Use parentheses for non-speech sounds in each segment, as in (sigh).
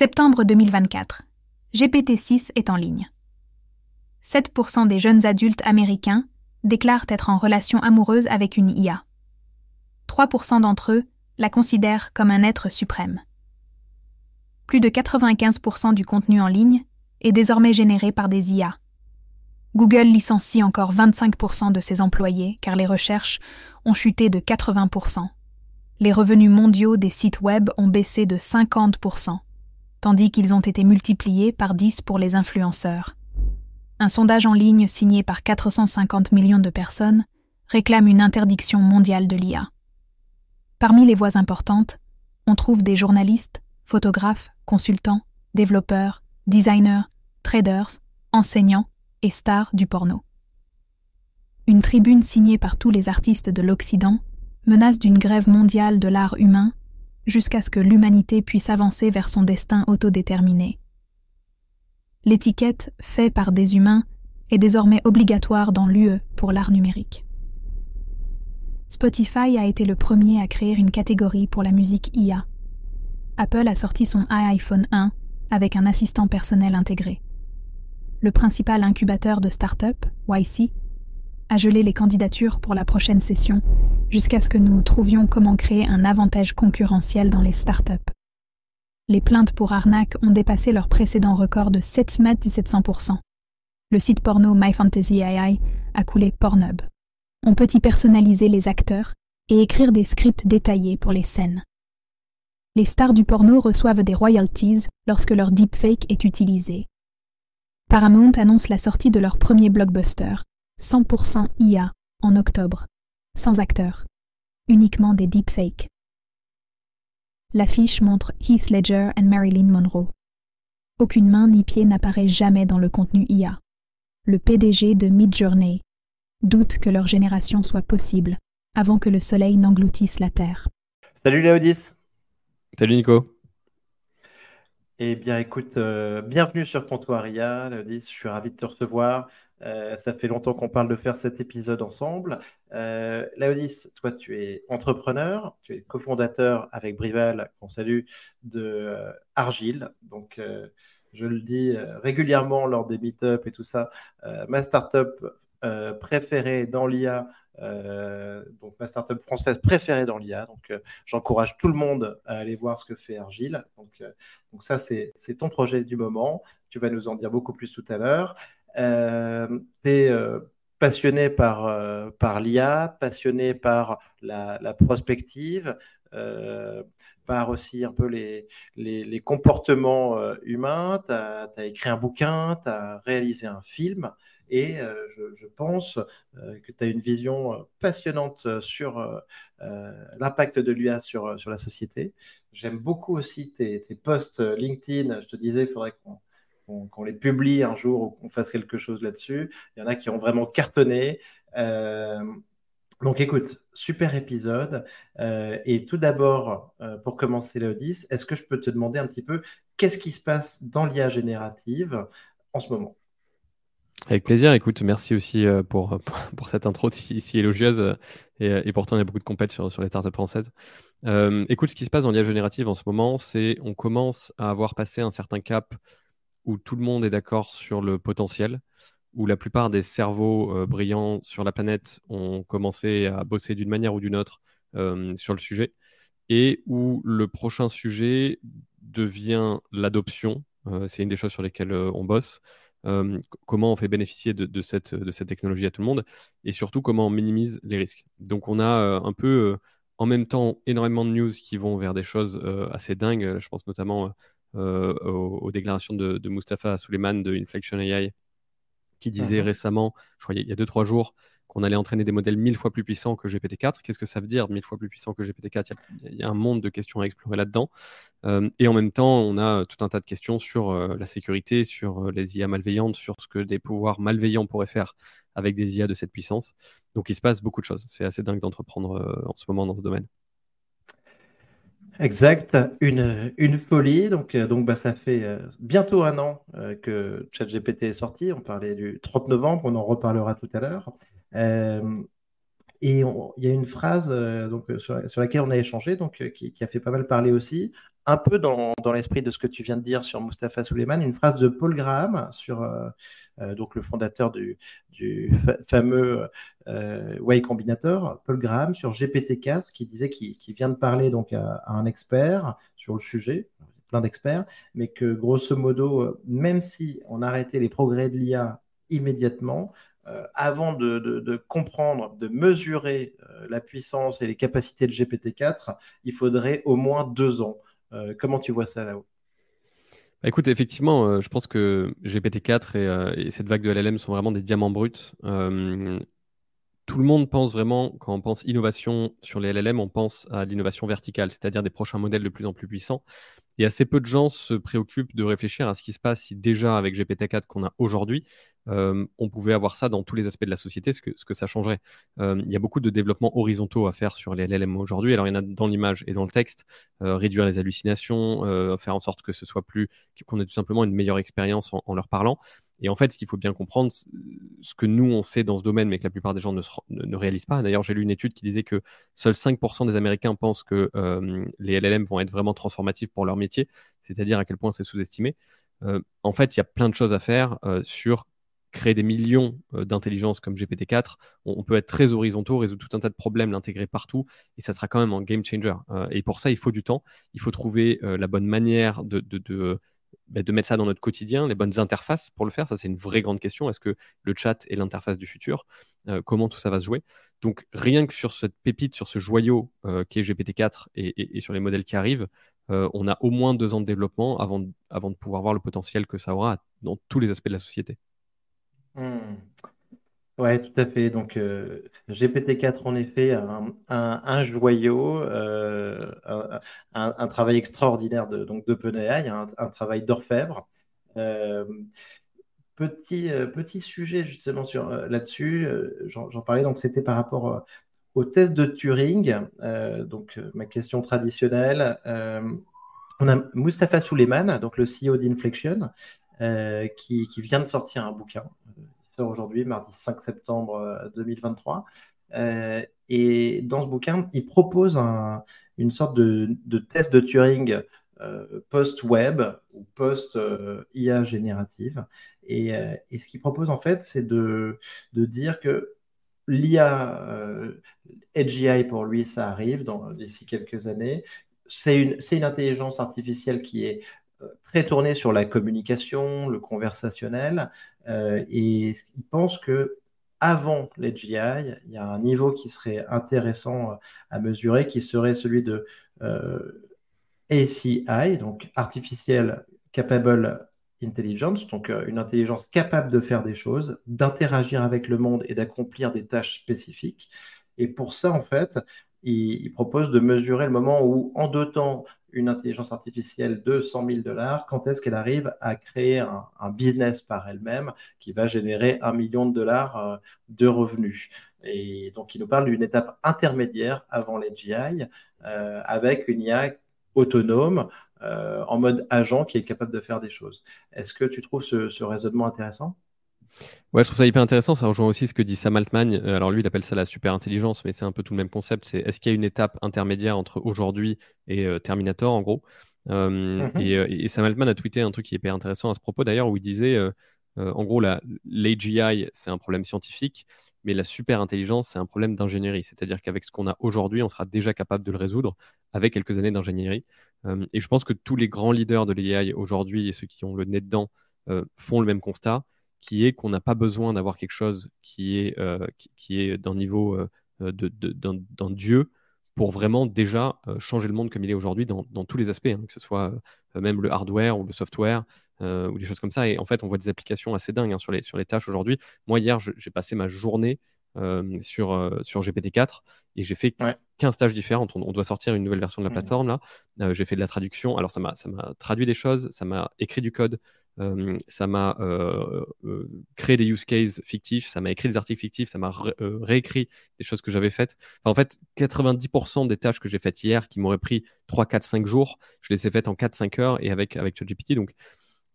Septembre 2024. GPT-6 est en ligne. 7% des jeunes adultes américains déclarent être en relation amoureuse avec une IA. 3% d'entre eux la considèrent comme un être suprême. Plus de 95% du contenu en ligne est désormais généré par des IA. Google licencie encore 25% de ses employés car les recherches ont chuté de 80%. Les revenus mondiaux des sites web ont baissé de 50%, tandis qu'ils ont été multipliés par 10 pour les influenceurs. Un sondage en ligne signé par 450 millions de personnes réclame une interdiction mondiale de l'IA. Parmi les voix importantes, on trouve des journalistes, photographes, consultants, développeurs, designers, traders, enseignants et stars du porno. Une tribune signée par tous les artistes de l'Occident menace d'une grève mondiale de l'art humain jusqu'à ce que l'humanité puisse avancer vers son destin autodéterminé. L'étiquette fait par des humains est désormais obligatoire dans l'UE pour l'art numérique. Spotify a été le premier à créer une catégorie pour la musique IA. Apple a sorti son iPhone 1 avec un assistant personnel intégré. Le principal incubateur de start-up, YC, a gelé les candidatures pour la prochaine session jusqu'à ce que nous trouvions comment créer un avantage concurrentiel dans les start-up. Les plaintes pour arnaque ont dépassé leur précédent record de 7,700%. Le site porno MyFantasyAI a coulé Pornhub. On peut y personnaliser les acteurs et écrire des scripts détaillés pour les scènes. Les stars du porno reçoivent des royalties lorsque leur deepfake est utilisé. Paramount annonce la sortie de leur premier blockbuster, 100% IA, en octobre, sans acteurs, uniquement des deepfakes. L'affiche montre Heath Ledger et Marilyn Monroe. Aucune main ni pied n'apparaît jamais dans le contenu IA. Le PDG de Midjourney doute que leur génération soit possible avant que le soleil n'engloutisse la Terre. Salut Léodis. Salut Nico. Eh bien écoute, euh, bienvenue sur Comptoir IA, Léodis, je suis ravi de te recevoir. Euh, ça fait longtemps qu'on parle de faire cet épisode ensemble. Euh, Laodis, toi, tu es entrepreneur, tu es cofondateur avec Brival, qu'on salue, de euh, Argile. Donc, euh, je le dis régulièrement lors des meet-up et tout ça, ma startup préférée dans l'IA. donc ma startup française préférée dans l'IA. Donc j'encourage tout le monde à aller voir ce que fait Argile. Donc ça c'est ton projet du moment. Tu vas nous en dire beaucoup plus tout à l'heure. Euh, tu es euh, passionné par, euh, par l'IA, passionné par la, prospective, par aussi un peu les, les, comportements humains. Tu as, écrit un bouquin, tu as réalisé un film. Et je, pense que tu as une vision passionnante sur l'impact de l'IA sur, sur la société. J'aime beaucoup aussi tes, tes posts LinkedIn. Je te disais, il faudrait qu'on qu'on les publie un jour ou qu'on fasse quelque chose là-dessus. Il y en a qui ont vraiment cartonné. Euh, donc écoute, super épisode. Euh, et tout d'abord, euh, pour commencer l'Audis, est-ce que je peux te demander un petit peu qu'est-ce qui se passe dans l'IA générative en ce moment? Avec plaisir, écoute, merci aussi pour, (laughs) pour, cette intro si, élogieuse. Et, pourtant, il y a beaucoup de compètes sur, sur les startups françaises. écoute, ce qui se passe dans l'IA générative en ce moment, c'est on commence à avoir passé un certain cap où tout le monde est d'accord sur le potentiel, où la plupart des cerveaux euh, brillants sur la planète ont commencé à bosser d'une manière ou d'une autre euh, sur le sujet, et où le prochain sujet devient l'adoption. Euh, c'est une des choses sur lesquelles on bosse. comment on fait bénéficier de, cette, de cette technologie à tout le monde, et surtout comment on minimise les risques. Donc on a un peu en même temps énormément de news qui vont vers des choses assez dingues. Je pense notamment euh, aux, déclarations de, de Mustafa Suleiman de Inflection AI, qui disait mhm. récemment, je crois il y a 2-3 jours, qu'on allait entraîner des modèles mille fois plus puissants que GPT-4. Qu'est-ce que ça veut dire, mille fois plus puissant que GPT-4 il, y, a un monde de questions à explorer là-dedans. Euh, et en même temps, on a tout un tas de questions sur euh, la sécurité, sur les IA malveillantes, sur ce que des pouvoirs malveillants pourraient faire avec des IA de cette puissance. Donc il se passe beaucoup de choses. C'est assez dingue d'entreprendre en ce moment dans ce domaine. Exact, une, folie. Donc, euh, bah, ça fait euh, bientôt un an euh, que ChatGPT est sorti. On parlait du 30 novembre, on en reparlera tout à l'heure. et il y a une phrase sur, laquelle on a échangé, donc, qui, a fait pas mal parler aussi. un peu dans, l'esprit de ce que tu viens de dire sur Mustafa Suleiman, une phrase de Paul Graham, sur, donc le fondateur du, fameux Way Combinator, Paul Graham, sur GPT-4, qui disait qu'il vient de parler donc à, un expert sur le sujet, plein d'experts, mais que grosso modo, même si on arrêtait les progrès de l'IA immédiatement, euh, avant de, comprendre, de mesurer euh, la puissance et les capacités de GPT-4, il faudrait au moins deux ans. Euh, comment tu vois ça là-haut bah, Écoute, effectivement, je pense que GPT-4 et, cette vague de LLM sont vraiment des diamants bruts. tout le monde pense vraiment, quand on pense innovation sur les LLM, on pense à l'innovation verticale, c'est-à-dire des prochains modèles de plus en plus puissants. Et assez peu de gens se préoccupent de réfléchir à ce qui se passe si déjà avec GPT-4 qu'on a aujourd'hui, euh, on pouvait avoir ça dans tous les aspects de la société, ce que, ce que ça changerait. Euh, il y a beaucoup de développements horizontaux à faire sur les LLM aujourd'hui. Alors, il y en a dans l'image et dans le texte, euh, réduire les hallucinations, faire en sorte que ce soit plus, qu'on ait tout simplement une meilleure expérience en, leur parlant. Et en fait, ce qu'il faut bien comprendre, ce que nous, on sait dans ce domaine, mais que la plupart des gens ne, réalisent pas. D'ailleurs, j'ai lu une étude qui disait que seuls 5% des Américains pensent que les LLM vont être vraiment transformatifs pour leur métier, c'est-à-dire à quel point c'est sous-estimé. en fait, il y a plein de choses à faire sur créer des millions euh, d'intelligence comme GPT-4, on, peut être très horizontaux, résoudre tout un tas de problèmes, l'intégrer partout, et ça sera quand même un game changer. Euh, et pour ça, il faut du temps, il faut trouver euh, la bonne manière de, bah, de, mettre ça dans notre quotidien, les bonnes interfaces pour le faire. Ça, c'est une vraie grande question. Est-ce que le chat est l'interface du futur? Comment tout ça va se jouer? Donc, rien que sur cette pépite, sur ce joyau qui est GPT-4 et, sur les modèles qui arrivent, on a au moins deux ans de développement avant, avant de pouvoir voir le potentiel que ça aura dans tous les aspects de la société. Hmm. Ouais, tout à fait. Donc, euh, GPT-4, en effet, un, un, joyau, euh, un, travail extraordinaire de, donc un, un travail d'orfèvre. Euh, petit, petit sujet justement là-dessus, j'en, parlais, donc c'était par rapport au test de Turing. donc, ma question traditionnelle. on a Mustafa Suleiman, donc le CEO d'Inflection, qui, vient de sortir un bouquin. Aujourd'hui, mardi 5 septembre 2023. Euh, euh, et dans ce bouquin, il propose une sorte de, test de Turing post-web ou post-IA générative. Et, ce qu'il propose en fait, c'est de, dire que l'IA, AGI pour lui, ça arrive d'ici quelques années. C'est une, une, intelligence artificielle qui est très tourné sur la communication, le conversationnel, euh, et il pense que avant les GI, il y a un niveau qui serait intéressant à mesurer, qui serait celui de euh, ACI, donc Artificial Capable Intelligence, donc euh, une intelligence capable de faire des choses, d'interagir avec le monde et d'accomplir des tâches spécifiques. Et pour ça, en fait, il, propose de mesurer le moment où, en dotant une intelligence artificielle de 100 000 dollars, quand est-ce qu'elle arrive à créer un, business par elle-même qui va générer un million de dollars euh, de revenus? Et donc, il nous parle d'une étape intermédiaire avant les GI, euh, avec une IA autonome, euh, en mode agent qui est capable de faire des choses. Est-ce que tu trouves ce raisonnement intéressant? Ouais, je trouve ça hyper intéressant. Ça rejoint aussi ce que dit Sam Altman. Euh, alors lui, il appelle ça la super intelligence, mais c'est un peu tout le même concept. C'est est-ce qu'il y a une étape intermédiaire entre aujourd'hui et euh, Terminator, en gros? Euh, mm-hmm. et, Sam Altman a tweeté un truc qui est hyper intéressant à ce propos, d'ailleurs, où il disait, en gros, l'AGI, c'est un problème scientifique, mais la super intelligence, c'est un problème d'ingénierie. C'est-à-dire qu'avec ce qu'on a aujourd'hui, on sera déjà capable de le résoudre avec quelques années d'ingénierie. et je pense que tous les grands leaders de l'AI aujourd'hui et ceux qui ont le nez dedans font le même constat qui est qu'on n'a pas besoin d'avoir quelque chose qui est, euh, qui, est d'un niveau euh, de, d'un, dieu pour vraiment déjà euh, changer le monde comme il est aujourd'hui dans, tous les aspects, hein, que ce soit même le hardware ou le software ou des choses comme ça. Et en fait, on voit des applications assez dingues hein, sur, les, sur les tâches aujourd'hui. Moi, hier, j'ai passé ma journée sur, sur GPT-4 et j'ai fait 15 tâches différentes. On, doit sortir une nouvelle version de la mmh. plateforme là. J'ai fait de la traduction. Alors ça m'a traduit des choses, ça m'a écrit du code, ça m'a créé des use cases fictifs, ça m'a écrit des articles fictifs, ça m'a réécrit des choses que j'avais faites. en fait, 90% des tâches que j'ai faites hier qui m'auraient pris 3, 4, 5 jours, je les ai faites en 4, 5 heures et avec, avec ChatGPT. Donc,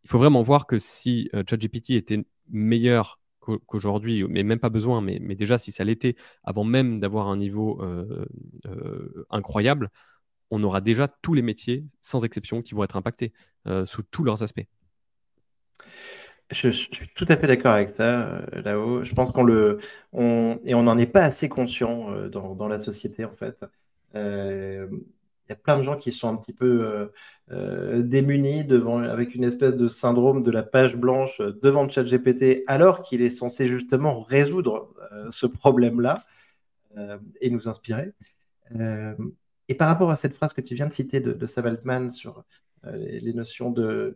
il faut vraiment voir que si ChatGPT était meilleur qu'aujourd'hui, mais même pas besoin, mais, déjà si ça l'était, avant même d'avoir un niveau euh, euh, incroyable, on aura déjà tous les métiers, sans exception, qui vont être impactés sous tous leurs aspects. Je, suis tout à fait d'accord avec ça, là-haut. Je pense qu'on le. Et on n'en est pas assez conscient dans, dans, la société, en fait. Il y a plein de gens qui sont un petit peu euh, euh, démunis devant, avec une espèce de syndrome de la page blanche devant ChatGPT, alors qu'il est censé justement résoudre euh, ce problème-là et nous inspirer. et par rapport à cette phrase que tu viens de citer de, de Sam Altman sur les, notions de,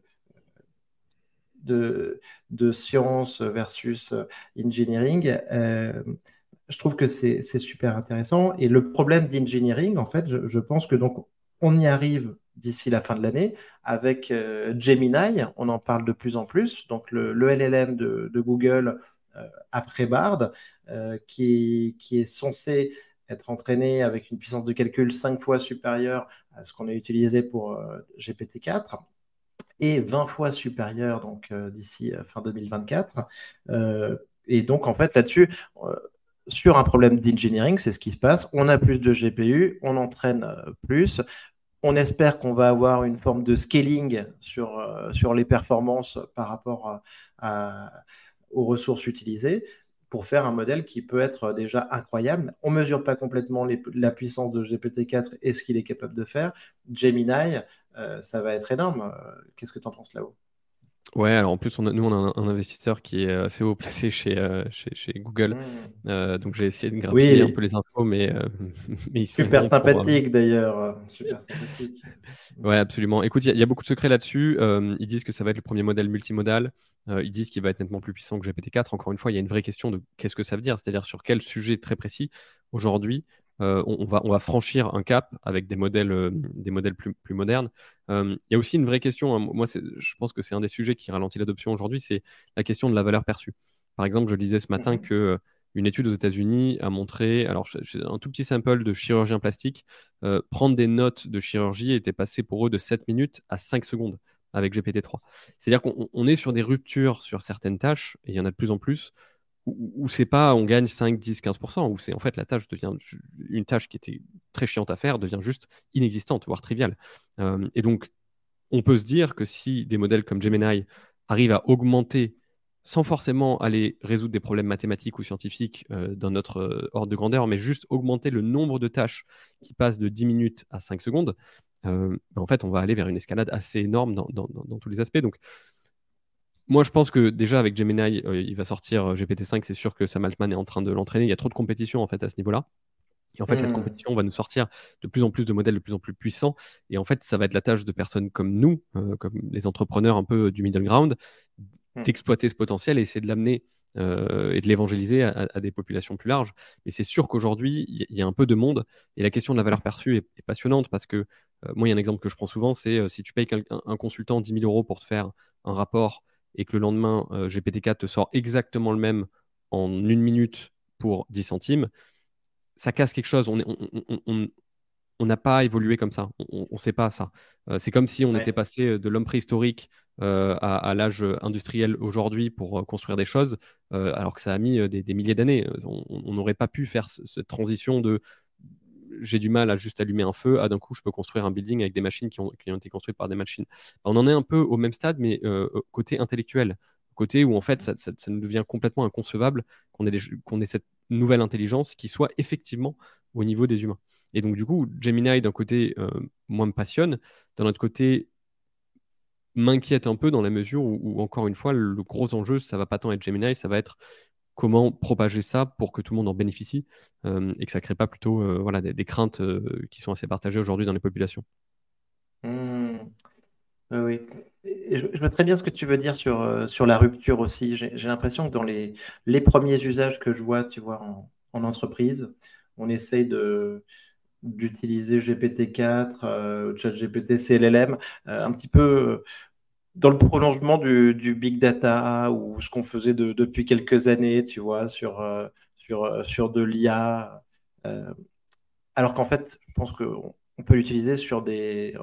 de, science versus engineering, je trouve que c'est super intéressant. Et le problème d'engineering, en fait, je, pense que donc on y arrive d'ici la fin de l'année avec euh, Gemini. On en parle de plus en plus. Donc le, LLM de, Google euh, après Bard, euh, qui, qui, est censé être entraîné avec une puissance de calcul cinq fois supérieure à ce qu'on a utilisé pour GPT-4 et 20 fois supérieure donc d'ici fin 2024. et donc en fait là-dessus sur un problème d'engineering, c'est ce qui se passe. On a plus de GPU, on entraîne euh, plus. On espère qu'on va avoir une forme de scaling sur, euh, sur les performances par rapport aux ressources utilisées pour faire un modèle qui peut être déjà incroyable. On ne mesure pas complètement la puissance de GPT-4 et ce qu'il est capable de faire. Gemini, euh, ça va être énorme. Qu'est-ce que tu en penses là-haut Ouais, alors en plus, on nous, on a un, investisseur qui est assez haut placé chez, euh, chez, Google. Mmh. Euh, donc, j'ai essayé de grappiller un peu les infos, mais, euh, (laughs) mais ils sont Super sympathique d'ailleurs. Super sympathique. ouais, absolument. Écoute, il y, a beaucoup de secrets là-dessus. ils disent que ça va être le premier modèle multimodal. ils disent qu'il va être nettement plus puissant que GPT-4. Encore une fois, il y a une vraie question de qu'est-ce que ça veut dire, c'est-à-dire sur quel sujet très précis. Aujourd'hui, euh, on, va, on va franchir un cap avec des modèles, euh, des modèles plus, plus modernes. Euh, il y a aussi une vraie question, hein. moi je pense que c'est un des sujets qui ralentit l'adoption aujourd'hui, c'est la question de la valeur perçue. Par exemple, je disais ce matin mmh. que une étude aux États-Unis a montré, alors un tout petit sample de chirurgien plastique, prendre des notes de chirurgie était passé pour eux de 7 minutes à 5 secondes avec GPT-3. C'est-à-dire qu'on est sur des ruptures sur certaines tâches, et il y en a de plus en plus, où, c'est pas on gagne 5, 10, 15%, où c'est en fait la tâche devient une tâche qui était très chiante à faire, devient juste inexistante, voire triviale. Euh, et donc, on peut se dire que si des modèles comme Gemini arrivent à augmenter sans forcément aller résoudre des problèmes mathématiques ou scientifiques euh, dans notre euh, ordre de grandeur, mais juste augmenter le nombre de tâches qui passent de 10 minutes à 5 secondes, ben, en fait, on va aller vers une escalade assez énorme dans, dans tous les aspects. Donc, moi, je pense que déjà avec Gemini, euh, il va sortir euh, GPT-5. C'est sûr que Sam Altman est en train de l'entraîner. Il y a trop de compétition en fait à ce niveau-là. Et en fait, cette hmm. compétition va nous sortir de plus en plus de modèles de plus en plus puissants. Et en fait, ça va être la tâche de personnes comme nous, euh, comme les entrepreneurs un peu du middle ground, hmm. d'exploiter ce potentiel et essayer de l'amener et de l'évangéliser à, des populations plus larges. Mais c'est sûr qu'aujourd'hui, il y, a un peu de monde. Et la question de la valeur perçue est, passionnante parce que moi, il y a un exemple que je prends souvent c'est si tu payes un, un, consultant 10 000 euros pour te faire un rapport et que le lendemain, euh, GPT-4 te sort exactement le même en une minute pour 10 centimes, ça casse quelque chose. On n'a pas évolué comme ça. On ne sait pas ça. Euh, c'est comme si on était passé de l'homme préhistorique euh, à, l'âge industriel aujourd'hui pour construire des choses, alors que ça a mis des, milliers d'années. On n'aurait pas pu faire cette transition de j'ai du mal à juste allumer un feu, ah d'un coup je peux construire un building avec des machines qui ont, été construites par des machines. On en est un peu au même stade, mais euh, côté intellectuel, côté où en fait ça, nous devient complètement inconcevable qu'on ait, cette nouvelle intelligence qui soit effectivement au niveau des humains. Et donc du coup, Gemini d'un côté, euh, moi me passionne, d'un autre côté m'inquiète un peu dans la mesure où, encore une fois, le gros enjeu, ça va pas tant être Gemini, ça va être comment propager ça pour que tout le monde en bénéficie euh, et que ça ne crée pas plutôt euh, voilà, des, craintes euh, qui sont assez partagées aujourd'hui dans les populations. Mmh. Oui. je, vois très bien ce que tu veux dire sur, la rupture aussi. J'ai l'impression que dans les, premiers usages que je vois, tu vois, en, en entreprise, on essaye d'utiliser GPT-4, ChatGPT, CLLM, un petit peu dans le prolongement du, big data ou ce qu'on faisait depuis quelques années, tu vois, sur, euh, sur, euh, sur de l'IA. Euh, alors qu'en fait, je pense qu'on peut l'utiliser sur des.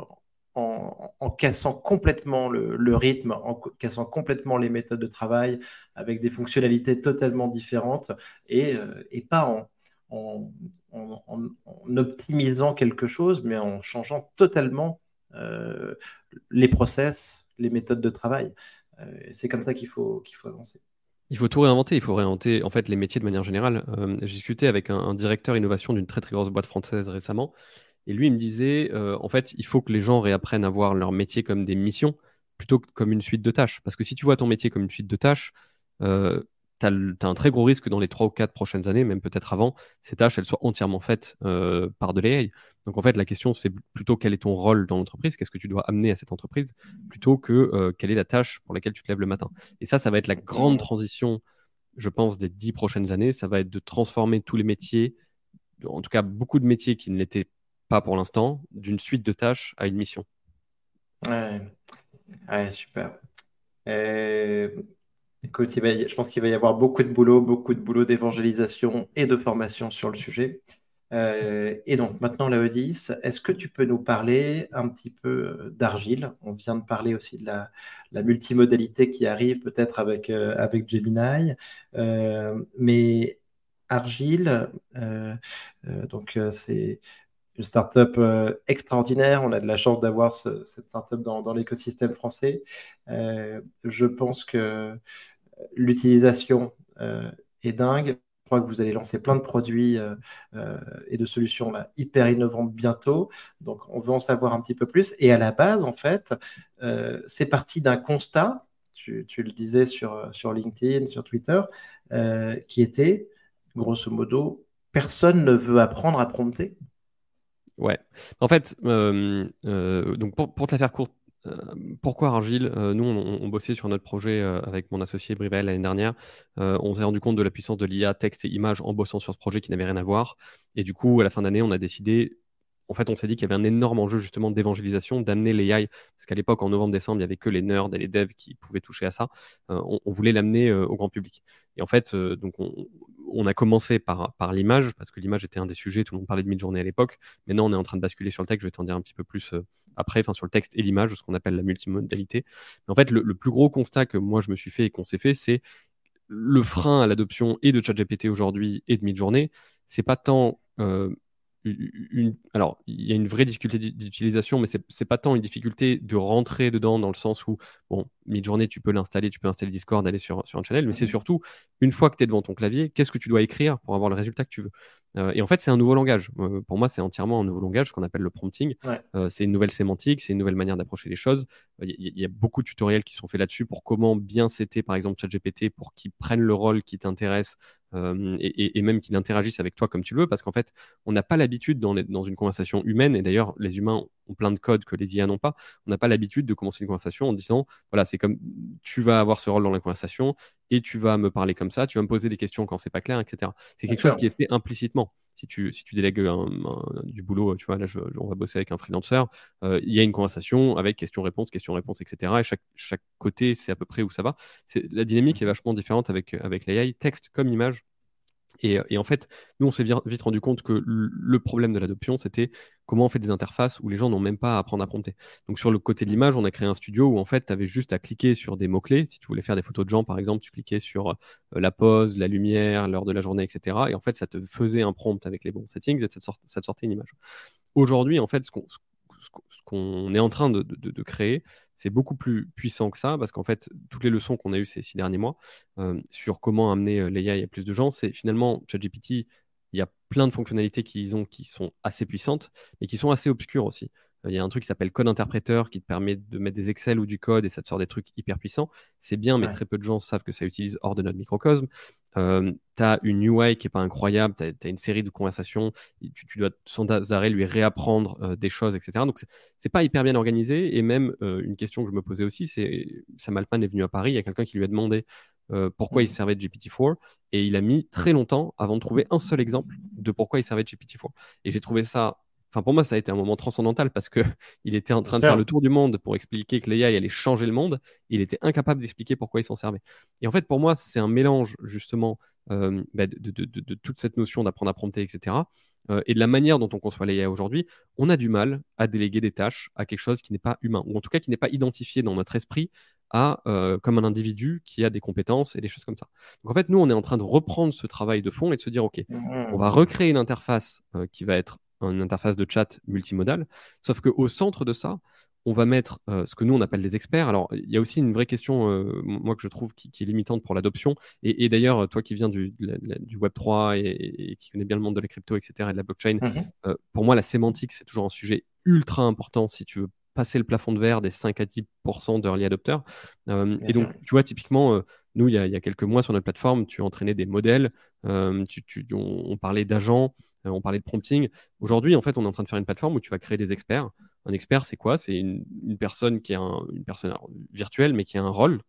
En, cassant complètement le, rythme, en cassant complètement les méthodes de travail, avec des fonctionnalités totalement différentes et, et pas en, en, optimisant quelque chose, mais en changeant totalement les process, les méthodes de travail. c'est comme ça qu'il faut, qu'il faut avancer. Il faut tout réinventer, il faut réinventer en fait les métiers de manière générale. J'ai discuté avec un, directeur innovation d'une très très grosse boîte française récemment, et lui il me disait en fait il faut que les gens réapprennent à voir leur métier comme des missions plutôt que comme une suite de tâches. Parce que si tu vois ton métier comme une suite de tâches, euh, tu as, un très gros risque dans les 3 ou 4 prochaines années, même peut-être avant, ces tâches elles soient entièrement faites euh, par de l'AI. Donc en fait, la question c'est plutôt quel est ton rôle dans l'entreprise, qu'est-ce que tu dois amener à cette entreprise, plutôt que euh, quelle est la tâche pour laquelle tu te lèves le matin? Et ça, ça va être la grande transition, je pense, des 10 prochaines années. Ça va être de transformer tous les métiers, en tout cas beaucoup de métiers qui ne l'étaient pas pour l'instant, d'une suite de tâches à une mission. Ouais. Ouais, super. Écoute, je pense qu'il va y avoir beaucoup de boulot, beaucoup de boulot d'évangélisation et de formation sur le sujet. Euh, et donc maintenant, Laodice, est-ce que tu peux nous parler un petit peu d'Argile? On vient de parler aussi de la, multimodalité qui arrive peut-être avec, euh, Gemini. mais Argile, donc c'est une startup euh, extraordinaire. On a de la chance d'avoir cette startup dans, dans l'écosystème français. Euh, je pense que l'utilisation euh, est dingue. Je crois que vous allez lancer plein de produits et de solutions là, hyper innovantes bientôt. Donc, on veut en savoir un petit peu plus. Et à la base, en fait, c'est parti d'un constat, tu, le disais sur, LinkedIn, sur Twitter, qui était, grosso modo, personne ne veut apprendre à prompter. Ouais. En fait, euh, euh, donc pour, te la faire courte, euh, pourquoi Argile Nous, on, bossait sur notre projet avec mon associé Brivel l'année dernière. on s'est rendu compte de la puissance de l'IA, texte et image en bossant sur ce projet qui n'avait rien à voir. Et du coup, à la fin d'année, on a décidé en fait, on s'est dit qu'il y avait un énorme enjeu justement d'évangélisation, d'amener l'AI, parce qu'à l'époque, en novembre-décembre, il n'y avait que les nerds et les devs qui pouvaient toucher à ça. On, voulait l'amener au grand public. Et en fait, donc on, a commencé par, par l'image, parce que l'image était un des sujets, tout le monde parlait de mid-journée à l'époque. Maintenant, on est en train de basculer sur le texte, je vais t'en dire un petit peu plus après, enfin sur le texte et l'image, ce qu'on appelle la multimodalité. Mais en fait, le, le, plus gros constat que moi je me suis fait et qu'on s'est fait, c'est le frein à l'adoption et de ChatGPT aujourd'hui et de mid-journée, c'est pas tant une, alors, il y a une vraie difficulté d'utilisation, mais c'est pas tant une difficulté de rentrer dedans dans le sens où, bon, mid-journée, tu peux l'installer, tu peux installer Discord, aller sur, sur un channel, mais c'est surtout, une fois que tu es devant ton clavier, qu'est-ce que tu dois écrire pour avoir le résultat que tu veux? Euh, Et en fait, c'est un nouveau langage. Euh, pour moi, c'est entièrement un nouveau langage, ce qu'on appelle le prompting. Euh, c'est une nouvelle sémantique, c'est une nouvelle manière d'approcher les choses. Il y, a beaucoup de tutoriels qui sont faits là-dessus pour comment bien c'était, par exemple, ChatGPT, pour qu'ils prennent le rôle qui t'intéresse et, même qu'il interagisse avec toi comme tu le veux, parce qu'en fait, on n'a pas l'habitude dans, dans, une conversation humaine, et d'ailleurs, les humains ont plein de codes que les IA n'ont pas, on n'a pas l'habitude de commencer une conversation en disant, voilà, c'est comme, tu vas avoir ce rôle dans la conversation, et tu vas me parler comme ça, tu vas me poser des questions quand c'est pas clair, etc. C'est quelque chose qui est fait implicitement. Si tu, si tu délègues du boulot, tu vois, là, on va bosser avec un freelancer, euh, il y a une conversation avec question-réponse, question-réponse, etc. Et chaque, chaque côté, c'est à peu près où ça va. La dynamique est vachement différente avec, avec l'AI, texte comme image. Et, en fait, nous, on s'est vite rendu compte que le problème de l'adoption, c'était comment on fait des interfaces où les gens n'ont même pas à apprendre à prompter. Donc, sur le côté de l'image, on a créé un studio où, en fait, tu avais juste à cliquer sur des mots-clés. Si tu voulais faire des photos de gens, par exemple, tu cliquais sur euh, la pose, la lumière, l'heure de la journée, etc. Et en fait, ça te faisait un prompt avec les bons settings et ça te, sortait une image. Aujourd'hui, en fait, ce qu'on ce qu'on est en train de, créer, c'est beaucoup plus puissant que ça, parce qu'en fait, toutes les leçons qu'on a eues ces six derniers mois euh, sur comment amener euh, l'AI à plus de gens, c'est finalement ChatGPT, il y a plein de fonctionnalités qu'ils ont qui sont assez puissantes, mais qui sont assez obscures aussi. Il y a un truc qui s'appelle code interpréteur qui te permet de mettre des Excel ou du code et ça te sort des trucs hyper puissants. C'est bien, mais très peu de gens savent que ça utilise hors de notre microcosme. Euh, tu as une UI qui est pas incroyable, tu as, une série de conversations, tu, dois sans arrêt lui réapprendre euh, des choses, etc. Donc c'est pas hyper bien organisé. Et même une question que je me posais aussi, c'est Sam Altman est venu à Paris, il y a quelqu'un qui lui a demandé pourquoi il mmh. servait de GPT-4 et il a mis très longtemps avant de trouver un seul exemple de pourquoi il servait de GPT-4. Et j'ai trouvé ça Enfin, pour moi, ça a été un moment transcendantal parce que (laughs) il était en train de faire le tour du monde pour expliquer que l'AI allait changer le monde. il était incapable d'expliquer pourquoi il s'en servait. Et en fait, pour moi, c'est un mélange justement euh, bah, de, toute cette notion d'apprendre à prompter, etc. Euh, et de la manière dont on conçoit l'AI aujourd'hui, on a du mal à déléguer des tâches à quelque chose qui n'est pas humain, ou en tout cas qui n'est pas identifié dans notre esprit à, comme un individu qui a des compétences et des choses comme ça. Donc en fait, nous, on est en train de reprendre ce travail de fond et de se dire, OK, on va recréer une interface qui va être une interface de chat multimodale, sauf qu'au centre de ça, on va mettre euh, ce que nous on appelle des experts. Alors, il y a aussi une vraie question, euh, moi que je trouve qui, est limitante pour l'adoption. Et, d'ailleurs, toi qui viens du, Web 3 et, qui connais bien le monde de la crypto, etc., et de la blockchain, mhm. euh, pour moi, la sémantique c'est toujours un sujet ultra important si tu veux passer le plafond de verre des 5 à 10% d'early adopters. et donc, tu vois, typiquement, nous, il y, a, quelques mois sur notre plateforme, tu entraînais des modèles, tu, on, parlait d'agents, on parlait de prompting. Aujourd'hui, en fait, on est en train de faire une plateforme où tu vas créer des experts. Un expert, c'est quoi? C'est une, personne qui a une personne virtuelle, mais qui a un rôle,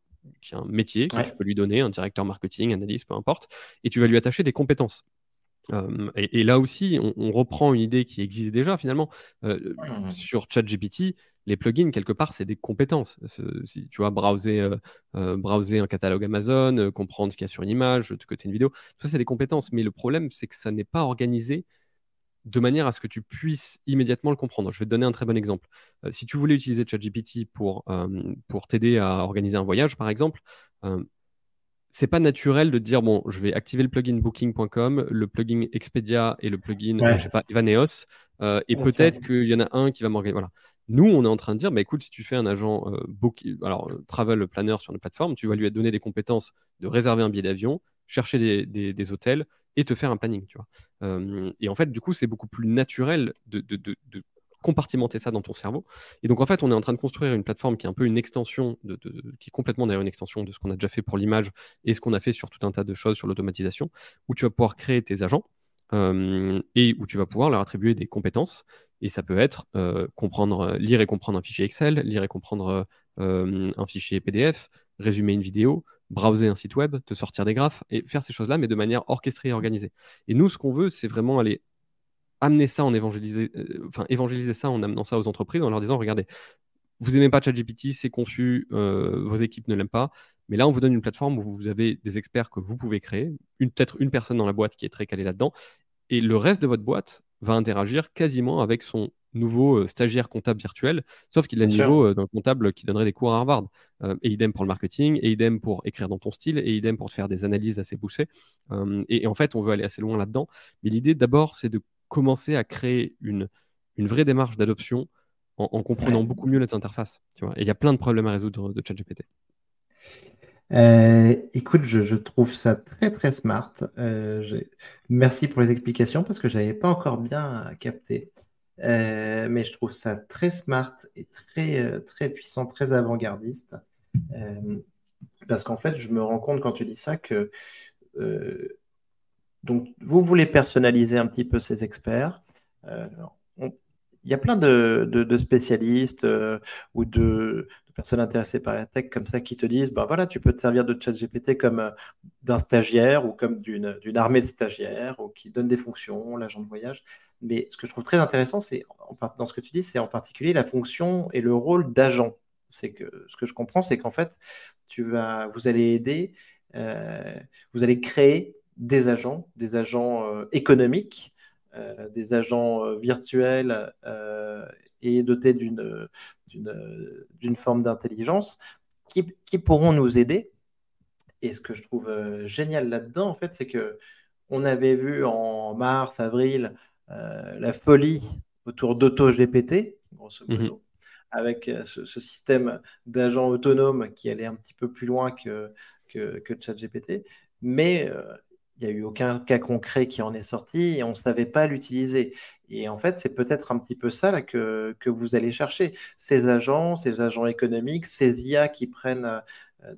qui a un métier que tu peux lui donner, un directeur marketing, analyste, peu importe, et tu vas lui attacher des compétences. Euh, et, là aussi, on, reprend une idée qui existe déjà finalement euh, sur ChatGPT. Les plugins, quelque part, c'est des compétences. Si tu vois, browser, euh, browser un catalogue Amazon, comprendre ce qu'il y a sur une image, de côté une vidéo, tout ça, c'est des compétences. Mais le problème, c'est que ça n'est pas organisé de manière à ce que tu puisses immédiatement le comprendre. Je vais te donner un très bon exemple. Si tu voulais utiliser ChatGPT pour, pour t'aider à organiser un voyage, par exemple, c'est pas naturel de dire bon, je vais activer le plugin booking.com, le plugin Expedia et le plugin, je sais pas, Evaneos, et peut-être qu'il y en a un qui va m'organiser. Voilà. Nous, on est en train de dire, bah, écoute, si tu fais un agent alors travel planner sur une plateforme, tu vas lui donner des compétences de réserver un billet d'avion, chercher des hôtels, et te faire un planning, tu vois. Euh, et en fait, du coup, c'est beaucoup plus naturel de, compartimenter ça dans ton cerveau. Et donc, en fait, on est en train de construire une plateforme qui est un peu une extension, de, qui est complètement d'ailleurs une extension de ce qu'on a déjà fait pour l'image et ce qu'on a fait sur tout un tas de choses sur l'automatisation, où tu vas pouvoir créer tes agents euh, et où tu vas pouvoir leur attribuer des compétences. Et ça peut être euh, comprendre, lire et comprendre un fichier Excel, lire et comprendre un fichier PDF, résumer une vidéo, browser un site web, te sortir des graphes et faire ces choses-là, mais de manière orchestrée et organisée. Et nous, ce qu'on veut, c'est vraiment aller amener ça en évangéliser, euh, enfin évangéliser ça en amenant ça aux entreprises, en leur disant regardez, vous n'aimez pas ChatGPT, c'est confus, euh, vos équipes ne l'aiment pas. Mais là, on vous donne une plateforme où vous avez des experts que vous pouvez créer, peut-être une personne dans la boîte qui est très calée là-dedans, et le reste de votre boîte va interagir quasiment avec son nouveau euh, stagiaire comptable virtuel, sauf qu'il a le niveau euh, d'un comptable qui donnerait des cours à Harvard. Euh, et idem pour le marketing, et idem pour écrire dans ton style, et idem pour te faire des analyses assez poussées. Et, en fait, on veut aller assez loin là-dedans. Mais l'idée d'abord, c'est de commencer à créer une, une vraie démarche d'adoption en, comprenant beaucoup mieux les interfaces. Tu vois et il y a plein de problèmes à résoudre de ChatGPT. écoute, je, trouve ça très très smart. merci pour les explications parce que je n'avais pas encore bien capté. Euh, mais je trouve ça très smart et très, euh, très puissant, très avant-gardiste. Euh, parce qu'en fait, je me rends compte quand tu dis ça que donc, vous voulez personnaliser un petit peu ces experts. il y a plein de, spécialistes ou de, personnes intéressées par la tech comme ça qui te disent, ben voilà, tu peux te servir de ChatGPT comme d'un stagiaire ou comme d'une armée de stagiaires ou qui donne des fonctions, l'agent de voyage. Mais ce que je trouve très intéressant, c'est dans ce que tu dis, c'est en particulier la fonction et le rôle d'agent. C'est que ce que je comprends, c'est qu'en fait, tu vas, vous allez aider, euh, vous allez créer des agents, des agents euh, économiques, euh, des agents virtuels et dotés d'une d'une forme d'intelligence qui, qui, pourront nous aider. Et ce que je trouve génial là-dedans, en fait, c'est que on avait vu en mars, avril, euh, la folie autour d'AutoGPT, grosso mhm. modo, avec euh, ce, système d'agents autonomes qui allait un petit peu plus loin que, que, que ChatGPT. Mais euh, il n'y a eu aucun cas concret qui en est sorti et on ne savait pas l'utiliser. Et en fait, c'est peut-être un petit peu ça là, que, que, vous allez chercher. Ces agents, ces agents économiques, ces IA qui prennent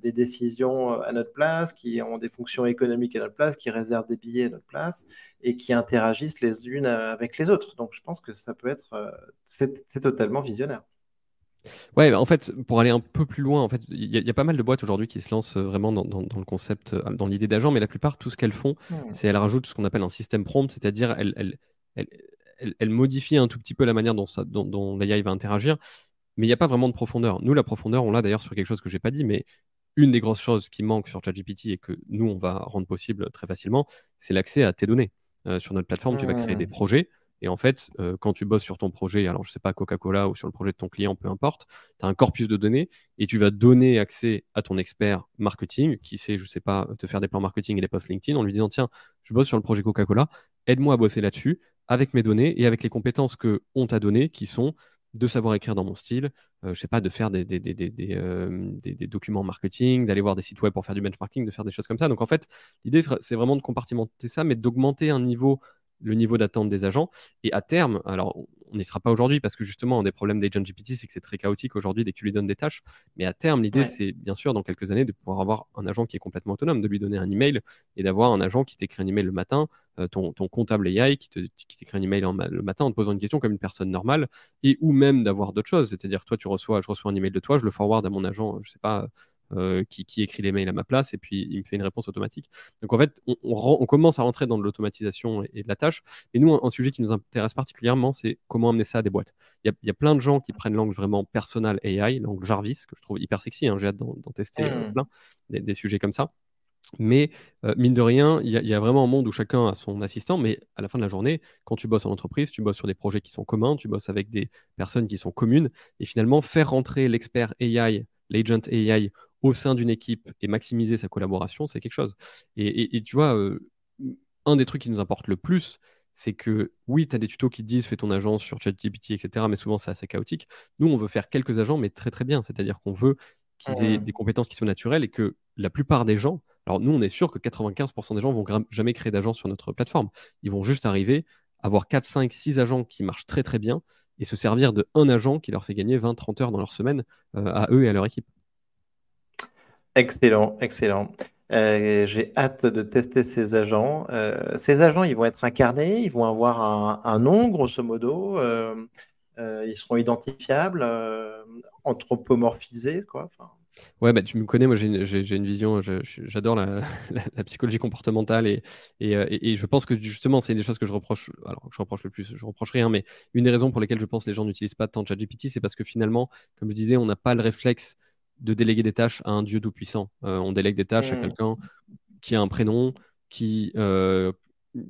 des décisions à notre place, qui ont des fonctions économiques à notre place, qui réservent des billets à notre place et qui interagissent les unes avec les autres. Donc je pense que ça peut être, euh, c'est totalement visionnaire. Ouais, bah, en fait, pour aller un peu plus loin, en fait, il y, a pas mal de boîtes aujourd'hui qui se lancent euh, vraiment dans, le concept, euh, dans l'idée d'agent, mais la plupart, tout ce qu'elles font, c'est elles rajoutent ce qu'on appelle un système prompt, c'est-à-dire elles, elles, modifient un tout petit peu la manière dont, ça, dont, dont l'AI va interagir, mais il n'y a pas vraiment de profondeur. Nous, la profondeur, on l'a d'ailleurs sur quelque chose que j'ai pas dit, mais une des grosses choses qui manque sur ChatGPT et que nous, on va rendre possible très facilement, c'est l'accès à tes données. Euh, sur notre plateforme, tu vas créer des projets. Et en fait, euh, quand tu bosses sur ton projet, alors je sais pas, Coca-Cola ou sur le projet de ton client, peu importe, tu as un corpus de données et tu vas donner accès à ton expert marketing qui sait, je sais pas, te faire des plans marketing et des posts LinkedIn en lui disant, tiens, je bosse sur le projet Coca-Cola, aide-moi à bosser là-dessus avec mes données et avec les compétences que on t'a données qui sont de savoir écrire dans mon style, je sais pas, de faire des, des documents marketing, d'aller voir des sites web pour faire du benchmarking, de faire des choses comme ça. Donc en fait, l'idée, c'est vraiment de compartimenter ça, mais d'augmenter un niveau le niveau d'attente des agents. Et à terme, alors on n'y sera pas aujourd'hui parce que justement, un des problèmes d'Agent GPT, c'est que c'est très chaotique aujourd'hui dès que tu lui donnes des tâches. Mais à terme, l'idée, c'est bien sûr, dans quelques années, de pouvoir avoir un agent qui est complètement autonome, de lui donner un email et d'avoir un agent qui t'écrit un email le matin, euh, ton, comptable AI qui, t'écrit un email le matin en te posant une question comme une personne normale, et ou même d'avoir d'autres choses. C'est-à-dire, toi, tu reçois, je reçois un email de toi, je le forward à mon agent, je sais pas, euh, qui, écrit les mails à ma place et puis il me fait une réponse automatique. Donc en fait, on, commence à rentrer dans de l'automatisation et, de la tâche. Et nous, un, sujet qui nous intéresse particulièrement, c'est comment amener ça à des boîtes. Il y, a, plein de gens qui prennent l'angle vraiment personnel AI, l'angle Jarvis, que je trouve hyper sexy. Hein, j'ai hâte d'en tester euh, mmh. plein, des, sujets comme ça. Mais euh, mine de rien, il y, a vraiment un monde où chacun a son assistant, mais à la fin de la journée, quand tu bosses en entreprise, tu bosses sur des projets qui sont communs, tu bosses avec des personnes qui sont communes, et finalement faire rentrer l'expert AI, l'agent AI au sein d'une équipe et maximiser sa collaboration, c'est quelque chose. Et, tu vois, euh, un des trucs qui nous importe le plus, c'est que oui, tu as des tutos qui te disent fais ton agence sur ChatGPT, etc. Mais souvent, c'est assez chaotique. Nous, on veut faire quelques agents, mais très très bien. C'est-à-dire qu'on veut qu'ils aient des compétences qui soient naturelles et que la plupart des gens, alors nous, on est sûr que 95% des gens vont jamais créer d'agence sur notre plateforme. Ils vont juste arriver, avoir 4, 5, 6 agents qui marchent très très bien et se servir de un agent qui leur fait gagner 20, 30 heures dans leur semaine euh, à eux et à leur équipe. Excellent, excellent. Euh, j'ai hâte de tester ces agents. Euh, ces agents, ils vont être incarnés, ils vont avoir un, nom, grosso modo. Euh, ils seront identifiables, anthropomorphisés, quoi. Ouais, bah, tu me connais, moi j'ai une, vision, j'adore (laughs) la, psychologie comportementale et, je pense que justement c'est une des choses que je reproche, alors je reproche le plus, je reproche rien, mais une des raisons pour lesquelles je pense que les gens n'utilisent pas tant ChatGPT, c'est parce que finalement, comme je disais, on n'a pas le réflexe de déléguer des tâches à un dieu tout-puissant. Euh, on délègue des tâches à hmm. quelqu'un qui a un prénom, qui, euh,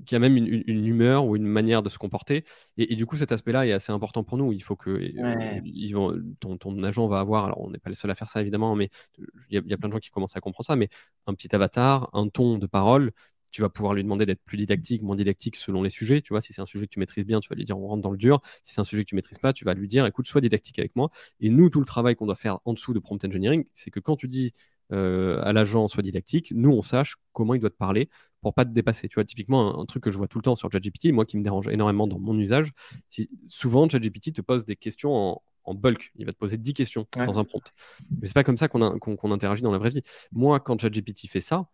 qui a même une, humeur ou une manière de se comporter. Et, du coup, cet aspect-là est assez important pour nous. Il faut que euh, ils vont, ton, agent va avoir, alors on n'est pas les seuls à faire ça évidemment, mais il y, a plein de gens qui commencent à comprendre ça, mais un petit avatar, un ton de parole tu vas pouvoir lui demander d'être plus didactique, moins didactique selon les sujets. Tu vois, si c'est un sujet que tu maîtrises bien, tu vas lui dire on rentre dans le dur. Si c'est un sujet que tu maîtrises pas, tu vas lui dire écoute, sois didactique avec moi. Et nous, tout le travail qu'on doit faire en dessous de prompt engineering, c'est que quand tu dis euh, à l'agent sois didactique, nous on sache comment il doit te parler pour pas te dépasser. Tu vois, typiquement un, truc que je vois tout le temps sur ChatGPT, moi qui me dérange énormément dans mon usage, c'est souvent ChatGPT te pose des questions en, bulk. Il va te poser 10 questions dans un prompt. Mais c'est pas comme ça qu'on interagit dans la vraie vie. Moi, quand ChatGPT fait ça,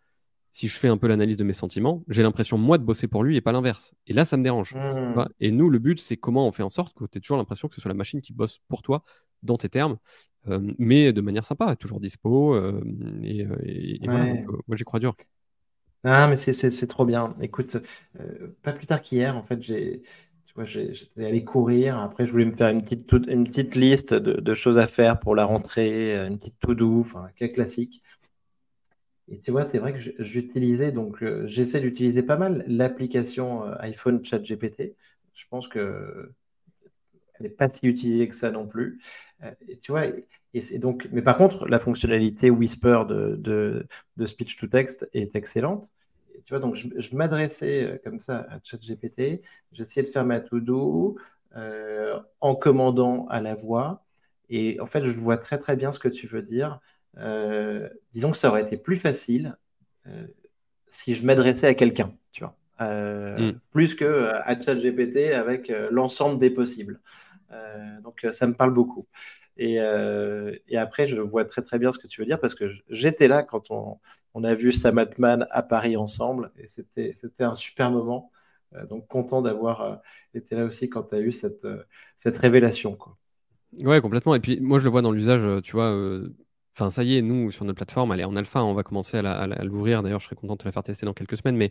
si je fais un peu l'analyse de mes sentiments, j'ai l'impression, moi, de bosser pour lui et pas l'inverse. Et là, ça me dérange. Mmh. Et nous, le but, c'est comment on fait en sorte que tu aies toujours l'impression que ce soit la machine qui bosse pour toi, dans tes termes, euh, mais de manière sympa, toujours dispo. Euh, et, euh, moi, j'y crois dur. Ah, mais c'est trop bien. Écoute, pas plus tard qu'hier, en fait, j'ai. J'étais allé courir. Après, je voulais me faire une petite, une petite liste de, choses à faire pour la rentrée, une petite to-do, enfin, cas classique. Et tu vois, c'est vrai que j'utilisais, donc euh, j'essaie d'utiliser pas mal l'application euh, iPhone ChatGPT. Je pense que elle n'est pas si utilisée que ça non plus. Euh, tu vois, et donc, mais par contre, la fonctionnalité Whisper de, de, speech to text est excellente. tu vois, donc je, m'adressais comme ça à ChatGPT, j'essayais de faire ma to-do en commandant à la voix. Et en fait, je vois très très bien ce que tu veux dire. Euh, disons que ça aurait été plus facile euh, si je m'adressais à quelqu'un, tu vois. Euh, mm. Plus que à ChatGPT avec l'ensemble des possibles. donc ça me parle beaucoup. Et, après, je vois très très bien ce que tu veux dire parce que j'étais là quand on, a vu Sam Altman à Paris ensemble et c'était un super moment. donc content d'avoir été là aussi quand tu as eu cette, cette révélation. Quoi. Ouais, complètement. Et puis moi, je le vois dans l'usage, tu vois, Enfin, ça y est, nous, sur notre plateforme, elle est en alpha, on va commencer à l'ouvrir. D'ailleurs, je serais content de la faire tester dans quelques semaines. Mais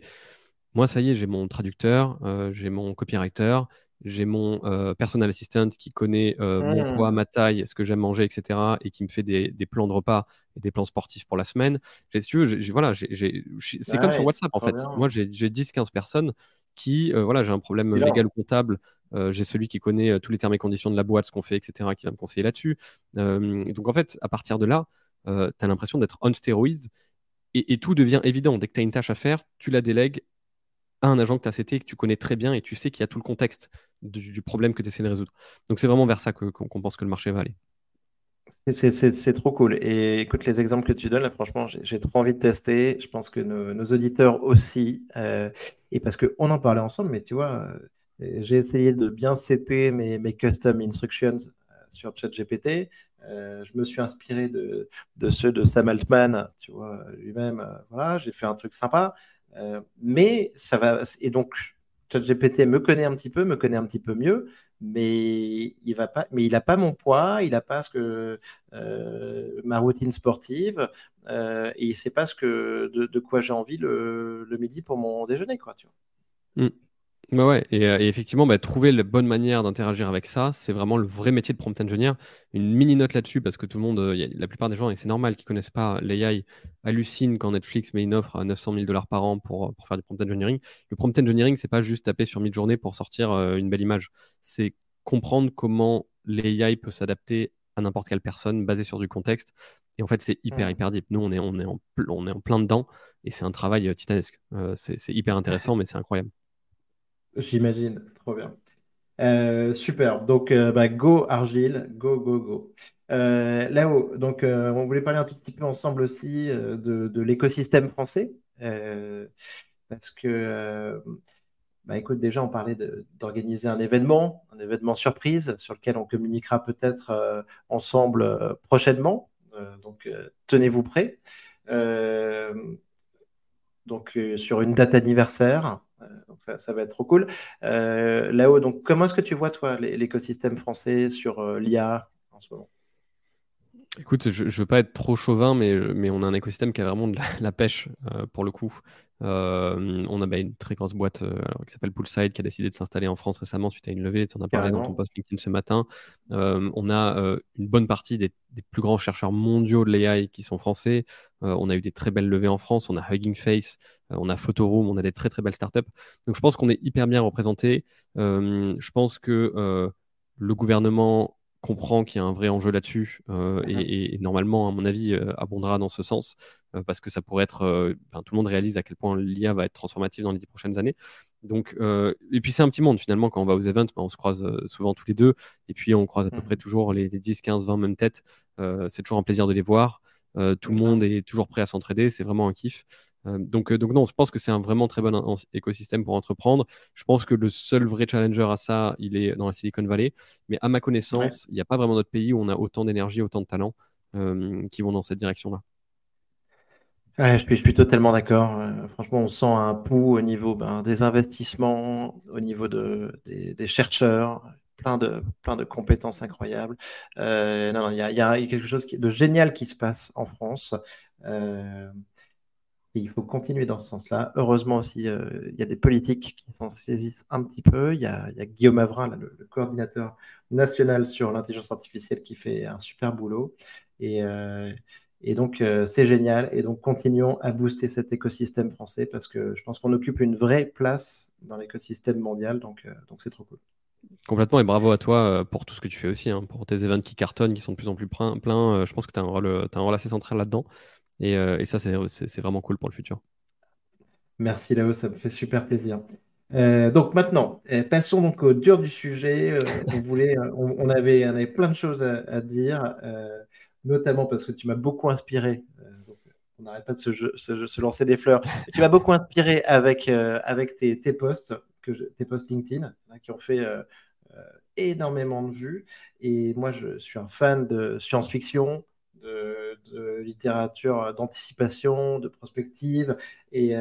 moi, ça y est, j'ai mon traducteur, euh, j'ai mon copywriter, j'ai mon euh, personal assistant qui connaît euh, mon mmh. poids, ma taille, ce que j'aime manger, etc. et qui me fait des, plans de repas et des plans sportifs pour la semaine. Si tu veux, voilà, c'est comme sur WhatsApp en fait. Moi, j'ai 10-15 personnes qui, voilà, j'ai un problème légal ou comptable j'ai celui qui connaît tous les termes et conditions de la boîte, ce qu'on fait, etc., qui va me conseiller là-dessus. donc en fait, à partir de là, tu as l'impression d'être on steroids et, tout devient évident. Dès que tu as une tâche à faire, tu la délègues à un agent que tu as cité, que tu connais très bien et tu sais qu'il y a tout le contexte du, problème que tu essaies de résoudre. Donc c'est vraiment vers ça qu'on pense que le marché va aller. C'est trop cool. Et écoute, les exemples que tu donnes, là, franchement, j'ai trop envie de tester. Je pense que nos, auditeurs aussi. Euh, et parce qu'on en parlait ensemble, mais tu vois, euh, j'ai essayé de bien setter mes, custom instructions euh, sur ChatGPT. Euh, je me suis inspiré de, ceux de Sam Altman, tu vois, lui-même. voilà, j'ai fait un truc sympa. mais ça va. Et donc, ChatGPT me connaît un petit peu, me connaît un petit peu mieux mais il va pas, mais il n'a pas mon poids, il n'a pas ce que euh, ma routine sportive, euh, et il sait pas ce que de, quoi j'ai envie le, midi pour mon déjeuner, quoi. Tu vois. Mm. Bah ouais, euh, et, effectivement, bah, trouver la bonne manière d'interagir avec ça, c'est vraiment le vrai métier de prompt engineer. Une mini note là-dessus, parce que tout le monde, euh, la plupart des gens, et c'est normal, qui connaissent pas l'AI, hallucinent quand Netflix met une offre à 900 000 dollars par an pour, euh, pour faire du prompt engineering. Le prompt engineering, c'est pas juste taper sur mid-journée pour sortir une belle image. C'est comprendre comment l'AI peut s'adapter à n'importe quelle personne basé sur du contexte. Et en fait, c'est hyper, hyper deep. Nous, on est, on est, en, on est en plein dedans et c'est un travail titanesque. c'est hyper intéressant, (laughs) mais c'est incroyable. J'imagine, trop bien. Euh, super. Donc, euh, bah, go Argile, go, go, go. Euh, Là-haut, donc, on voulait parler un tout petit peu ensemble aussi de, l'écosystème français. parce que, bah, écoute, déjà, on parlait d'organiser un événement, un événement surprise sur lequel on communiquera peut-être ensemble prochainement. donc, tenez-vous prêts. donc, sur une date anniversaire. Euh, donc ça, va être trop cool. Euh, Là-haut, donc comment est-ce que tu vois, toi, l'écosystème français sur euh, l'IA en ce moment? Écoute, je ne veux pas être trop chauvin, mais, mais on a un écosystème qui a vraiment de la, pêche pour le coup. Euh, on a bah, une très grosse boîte euh, qui s'appelle Poolside qui a décidé de s'installer en France récemment suite à une levée. Tu en as parlé dans ton post LinkedIn ce matin. Euh, on a une bonne partie des, plus grands chercheurs mondiaux de l'AI qui sont français. on a eu des très belles levées en France. On a Hugging Face, on a Photoroom, on a des très très belles startups. Donc je pense qu'on est hyper bien représenté. je pense que le gouvernement comprend qu'il y a un vrai enjeu là-dessus mm-hmm. et, et, normalement, à mon avis, abondera dans ce sens. Euh, parce que ça pourrait être. Euh, tout le monde réalise à quel point l'IA va être transformative dans les dix prochaines années. Donc, euh, et puis c'est un petit monde finalement, quand on va aux events, bah, on se croise souvent tous les deux, et puis on croise à peu mmh. près toujours les, 10, 15, 20 mêmes têtes. c'est toujours un plaisir de les voir. tout le monde est toujours prêt à s'entraider, c'est vraiment un kiff. Donc, donc non, je pense que c'est un vraiment très bon écosystème pour entreprendre. Je pense que le seul vrai challenger à ça, il est dans la Silicon Valley. Mais à ma connaissance, il n'y a pas vraiment d'autre pays où on a autant d'énergie, autant de talents qui vont dans cette direction-là je, suis, je suis totalement d'accord. Euh, franchement, on sent un pouls au niveau ben, des investissements, au niveau de, des, chercheurs, plein de, plein de compétences incroyables. Euh, non, il y a, quelque chose de génial qui se passe en France. Euh, il faut continuer dans ce sens-là. Heureusement aussi, il y a des politiques qui s'en saisissent un petit peu. Il y a, Guillaume Avrin, le, coordinateur national sur l'intelligence artificielle, qui fait un super boulot. Et, et donc, euh, c'est génial. Et donc, continuons à booster cet écosystème français parce que je pense qu'on occupe une vraie place dans l'écosystème mondial. Donc, euh, donc c'est trop cool. Complètement. Et bravo à toi euh, pour tout ce que tu fais aussi, hein, pour tes événements qui cartonnent, qui sont de plus en plus pleins. je pense que tu as, as un rôle assez central là-dedans. Et, et, ça, c'est vraiment cool pour le futur. Merci Léo, ça me fait super plaisir. donc maintenant, passons donc au dur du sujet. (laughs) on, voulait, on, avait, on, avait, plein de choses à, à dire notamment parce que tu m'as beaucoup inspiré. Euh, on n'arrête pas de se, lancer des fleurs. tu m'as beaucoup inspiré avec, euh, avec tes, posts, que tes posts LinkedIn, hein, qui ont fait euh, énormément de vues. Et moi, je suis un fan de science-fiction, de, littérature d'anticipation, de prospective. Et,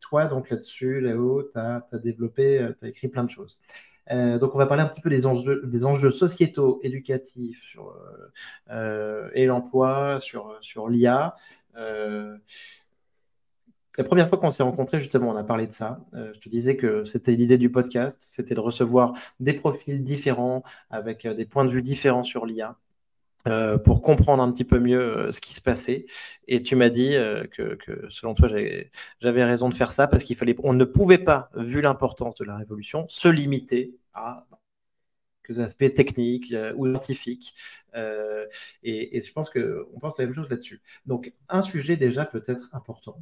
toi, donc là-dessus, là-haut, tu as, développé, tu as écrit plein de choses. Euh, donc, on va parler un petit peu des enjeux, des enjeux sociétaux, éducatifs sur, euh, euh, et l'emploi, sur, sur l'IA. la première fois qu'on s'est rencontrés, justement, on a parlé de ça. je te disais que c'était l'idée du podcast, c'était de recevoir des profils différents, avec des points de vue différents sur l'IA. Euh, pour comprendre un petit peu mieux euh, ce qui se passait. Et tu m'as dit euh, que, selon toi, j'avais raison de faire ça parce qu'il fallait, on ne pouvait pas, vu l'importance de la révolution, se limiter à quelques aspects techniques ou scientifiques. et, je pense qu'on pense la même chose là-dessus. Donc, un sujet déjà peut-être important.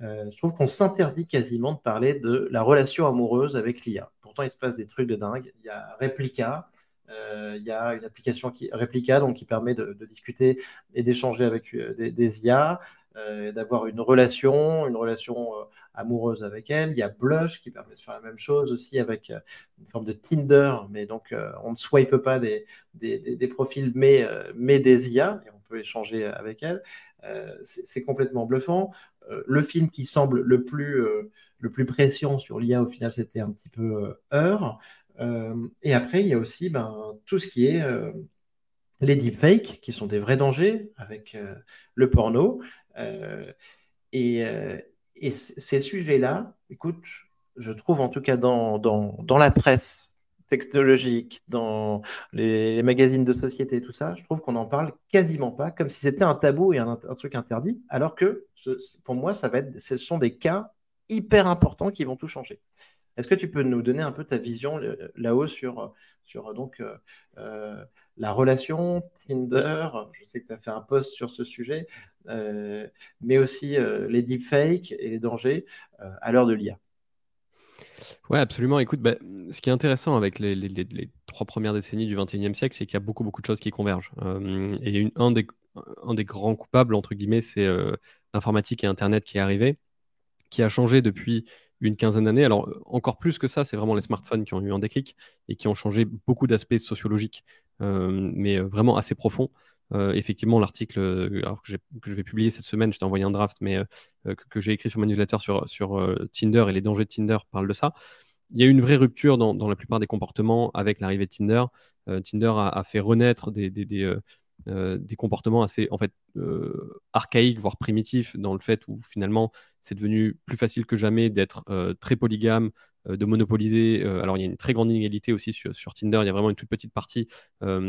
je trouve qu'on s'interdit quasiment de parler de la relation amoureuse avec l'IA. Pourtant, il se passe des trucs de dingue. Il y a Replica, il y a une application qui Replica donc, qui permet de, discuter et d'échanger avec euh, des, IA, euh, d'avoir une relation, une relation amoureuse avec elle. Il y a Blush qui permet de faire la même chose aussi avec une forme de Tinder, mais donc on ne swipe pas des, des, profils, mais, mais des IA, et on peut échanger avec elle. c'est complètement bluffant. le film qui semble le plus, le plus pression sur l'IA, au final, c'était un petit peu Heure. Euh, et après, il y a aussi ben, tout ce qui est euh, les deepfakes, qui sont des vrais dangers avec euh, le porno. et, ces sujets-là, écoute, je trouve en tout cas dans, la presse technologique, dans les, magazines de société, tout ça, je trouve qu'on n'en parle quasiment pas, comme si c'était un tabou et un, un, truc interdit, alors que pour moi, ça va être, ce sont des cas hyper importants qui vont tout changer. Est-ce que tu peux nous donner un peu ta vision là-haut sur, sur donc, euh, euh, la relation Tinder? Je sais que tu as fait un post sur ce sujet, euh, mais aussi les deepfakes et les dangers à l'heure de l'IA. Oui, absolument. Écoute, bah, ce qui est intéressant avec les, trois premières décennies du XXIe siècle, c'est qu'il y a beaucoup, beaucoup de choses qui convergent. et un, des, un des grands coupables, entre guillemets, c'est l'informatique et Internet qui est arrivé, qui a changé depuis une quinzaine d'années. Alors, encore plus que ça, c'est vraiment les smartphones qui ont eu un déclic et qui ont changé beaucoup d'aspects sociologiques, euh, mais vraiment assez profonds. Euh, effectivement, l'article que, je vais publier cette semaine, je t'ai envoyé un draft, mais euh, que, j'ai écrit sur mon newsletter sur, Tinder et les dangers de Tinder parle de ça. Il y a eu une vraie rupture dans, la plupart des comportements avec l'arrivée de Tinder. Tinder a, fait renaître des euh, des comportements assez en fait euh, archaïques, voire primitifs, dans le fait où finalement c'est devenu plus facile que jamais d'être euh, très polygame, de monopoliser. alors il y a une très grande inégalité aussi sur, Tinder, il y a vraiment une toute petite partie,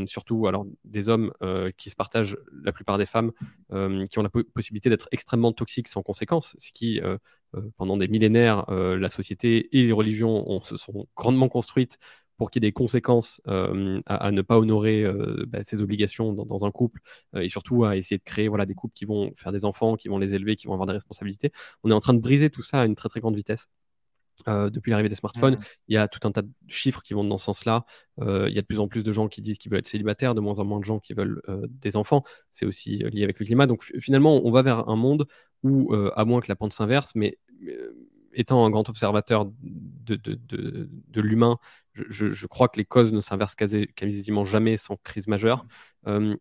surtout alors des hommes qui se partagent la plupart des femmes, qui ont la possibilité d'être extrêmement toxiques sans conséquence, ce qui pendant des millénaires, la société et les religions se sont grandement construites pour qu'il y ait des conséquences euh, à, ne pas honorer euh, bah, ses obligations dans, un couple euh, et surtout à essayer de créer voilà, des couples qui vont faire des enfants, qui vont les élever, qui vont avoir des responsabilités. On est en train de briser tout ça à une très très grande vitesse. depuis l'arrivée des smartphones, mmh. il y a tout un tas de chiffres qui vont dans ce sens-là. il y a de plus en plus de gens qui disent qu'ils veulent être célibataires, de moins en moins de gens qui veulent des enfants. C'est aussi lié avec le climat. Donc finalement, on va vers un monde où, à moins que la pente s'inverse, mais étant un grand observateur de, de, l'humain, je, crois que les causes ne s'inversent quasiment jamais sans crise majeure. Euh,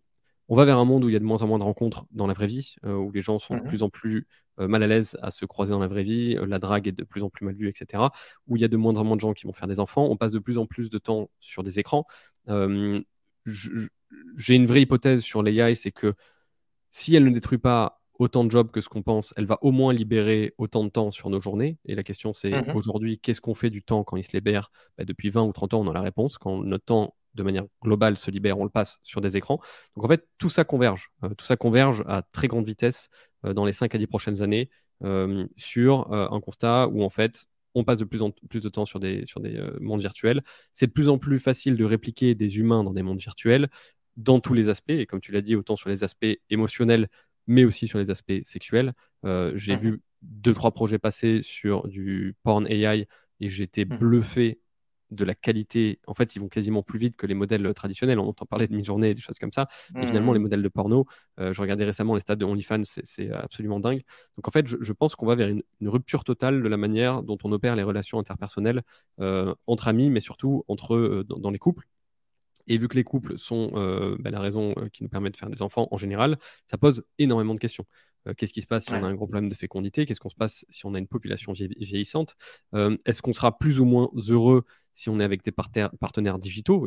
on va vers un monde où il y a de moins en moins de rencontres dans la vraie vie, euh, où les gens sont de mhm. plus en plus euh, mal à l'aise à se croiser dans la vraie vie, la drague est de plus en plus mal vue, etc. Où il y a de moins en moins de gens qui vont faire des enfants, on passe de plus en plus de temps sur des écrans. J'ai une vraie hypothèse sur l'AI, c'est que si elle ne détruit pas autant de jobs que ce qu'on pense, elle va au moins libérer autant de temps sur nos journées. Et la question, c'est mmh aujourd'hui, qu'est-ce qu'on fait du temps quand il se libère? Bah, Depuis 20 ou 30 ans, on a la réponse. Quand notre temps, de manière globale, se libère, on le passe sur des écrans. Donc en fait, tout ça converge. Euh, tout ça converge à très grande vitesse euh, dans les 5 à 10 prochaines années euh, sur un constat où en fait, on passe de plus en plus de temps sur des, sur des mondes virtuels. C'est de plus en plus facile de répliquer des humains dans des mondes virtuels dans tous les aspects, et comme tu l'as dit, autant sur les aspects émotionnels mais aussi sur les aspects sexuels. Euh, j'ai mmh vu deux, trois projets passer sur du porn AI et j'étais mmh. bluffé de la qualité. En fait, ils vont quasiment plus vite que les modèles traditionnels. On entend parler de mi-journée et des choses comme ça. Mais finalement, les mmh. modèles de porno, euh, je regardais récemment les stats de OnlyFans, c'est absolument dingue. Donc en fait, je, pense qu'on va vers une, rupture totale de la manière dont on opère les relations interpersonnelles euh, entre amis, mais surtout entre dans, les couples. Et vu que les couples sont euh, bah, la raison euh, qui nous permet de faire des enfants en général, ça pose énormément de questions. Euh, qu'est-ce qui se passe si on a un gros problème de fécondité? Qu'est-ce qu'on se passe si on a une population vieillissante? Est-ce qu'on sera plus ou moins heureux si on est avec des partenaires digitaux?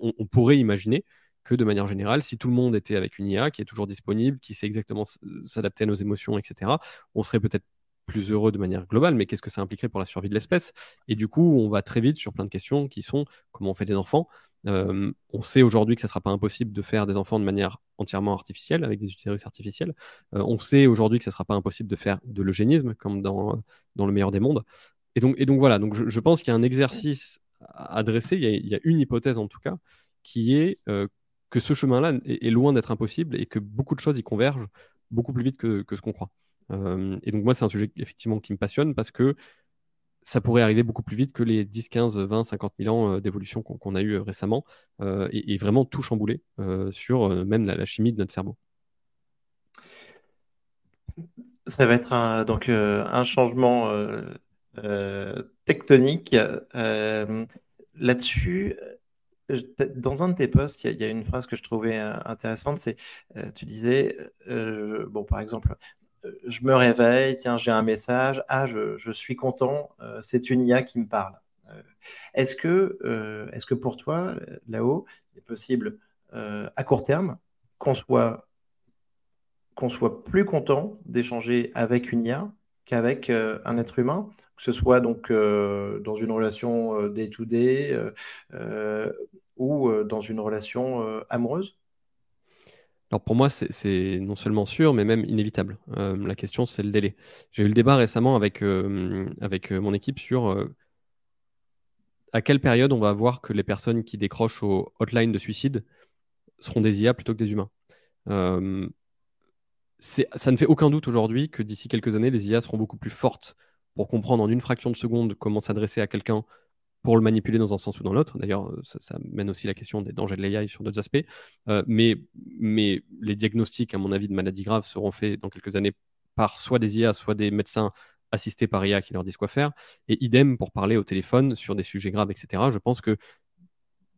On, pourrait imaginer que de manière générale, si tout le monde était avec une IA qui est toujours disponible, qui sait exactement s'adapter à nos émotions, etc., on serait peut-être plus heureux de manière globale, mais qu'est-ce que ça impliquerait pour la survie de l'espèce? Et du coup, on va très vite sur plein de questions qui sont comment on fait des enfants? Euh, on sait aujourd'hui que ça ne sera pas impossible de faire des enfants de manière entièrement artificielle, avec des utérus artificiels. Euh, on sait aujourd'hui que ça ne sera pas impossible de faire de l'eugénisme, comme dans, dans le meilleur des mondes. Et donc, et donc voilà, donc je, pense qu'il y a un exercice à dresser, il y a, une hypothèse en tout cas, qui est euh, que ce chemin-là est, loin d'être impossible et que beaucoup de choses y convergent beaucoup plus vite que, ce qu'on croit. Et donc moi, c'est un sujet effectivement qui me passionne parce que ça pourrait arriver beaucoup plus vite que les 10, 15, 20, 50 000 ans euh, d'évolution qu'on a eu euh, récemment et, vraiment tout chambouler sur même la, chimie de notre cerveau. Ça va être un, donc un changement tectonique. Là-dessus, dans un de tes posts, il y, a une phrase que je trouvais euh, intéressante, c'est euh, tu disais, euh, bon par exemple, je me réveille, tiens j'ai un message, ah je, suis content, c'est une IA qui me parle. est-ce que, est-ce que pour toi là-haut, il est possible à court terme qu'on soit qu'on soit plus content d'échanger avec une IA qu'avec un être humain que ce soit donc euh, dans une relation euh, day-to-day euh, ou dans une relation amoureuse? Alors pour moi, c'est non seulement sûr, mais même inévitable. la question, c'est le délai. J'ai eu le débat récemment avec, avec mon équipe sur à quelle période on va voir que les personnes qui décrochent au hotline de suicide seront des IA plutôt que des humains. ça ne fait aucun doute aujourd'hui que d'ici quelques années, les IA seront beaucoup plus fortes pour comprendre en une fraction de seconde comment s'adresser à quelqu'un pour le manipuler dans un sens ou dans l'autre. D'ailleurs, euh, ça, mène aussi la question des dangers de l'AI sur d'autres aspects. Euh, mais, mais les diagnostics, à mon avis, de maladies graves seront faits dans quelques années par soit des IA, soit des médecins assistés par IA qui leur disent quoi faire. Et idem pour parler au téléphone sur des sujets graves, etc. Je pense que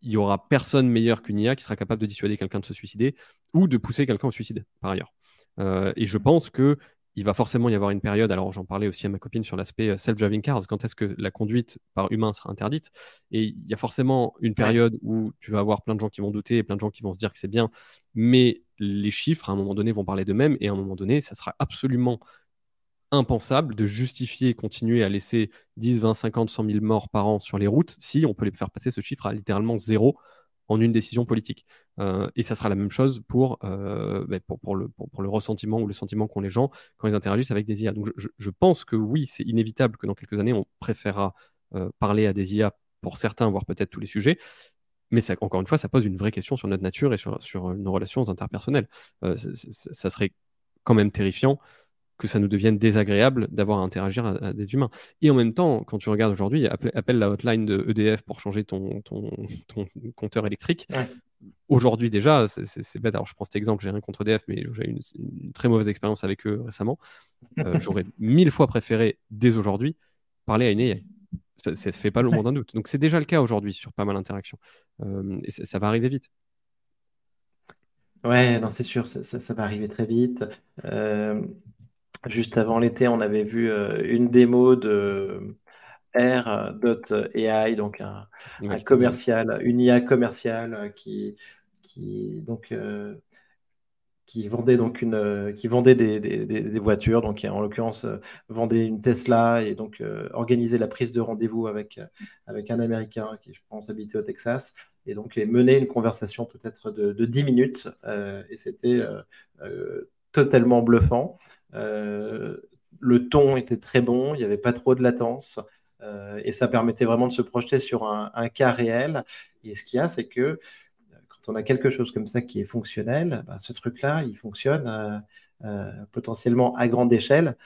il y aura personne meilleur qu'une IA qui sera capable de dissuader quelqu'un de se suicider ou de pousser quelqu'un au suicide, par ailleurs. Euh, et je pense que il va forcément y avoir une période, alors j'en parlais aussi à ma copine sur l'aspect euh, self-driving cars, quand est-ce que la conduite par humain sera interdite. Et il y a forcément une période où tu vas avoir plein de gens qui vont douter et plein de gens qui vont se dire que c'est bien, mais les chiffres à un moment donné vont parler d'eux-mêmes et à un moment donné, ça sera absolument impensable de justifier, continuer à laisser 10, 20, 50, 100 000 morts par an sur les routes si on peut les faire passer ce chiffre à littéralement zéro en une décision politique. Euh, et ça sera la même chose pour, euh, ben, pour, le, pour, le ressentiment ou le sentiment qu'ont les gens quand ils interagissent avec des IA. Donc je, pense que oui, c'est inévitable que dans quelques années, on préférera euh, parler à des IA pour certains, voire peut-être tous les sujets. Mais encore une fois, ça pose une vraie question sur notre nature et sur, sur nos relations interpersonnelles. ça serait quand même terrifiant que ça nous devienne désagréable d'avoir à interagir à, des humains. Et en même temps, quand tu regardes aujourd'hui, appelle, la hotline de EDF pour changer ton, ton, (laughs) compteur électrique. Aujourd'hui déjà, c'est bête. Alors je prends cet exemple, j'ai rien contre EDF, mais j'ai eu une, très mauvaise expérience avec eux récemment. Euh, (laughs) j'aurais mille fois préféré, dès aujourd'hui, parler à une AI. Ça ne fait pas le moins d'un doute. Donc c'est déjà le cas aujourd'hui sur pas mal d'interactions. Euh, et ça, va arriver vite. Ouais, non, c'est sûr, ça, ça, va arriver très vite. Euh, Juste avant l'été, on avait vu euh, une démo de R.AI, donc un, commercial, une IA commerciale euh, qui, qui, donc, euh, qui vendait donc une, qui vendait des, voitures, donc en l'occurrence vendait une Tesla et donc organisait la prise de rendez-vous avec, avec un Américain qui, je pense, habitait au Texas et donc menait une conversation peut-être de, de 10 minutes et c'était totalement bluffant. Euh, le ton était très bon, il n'y avait pas trop de latence. Euh, et ça permettait vraiment de se projeter sur un, cas réel. Et ce qu'il y a, c'est que quand on a quelque chose comme ça qui est fonctionnel, bah, ce truc-là, il fonctionne euh, potentiellement à grande échelle,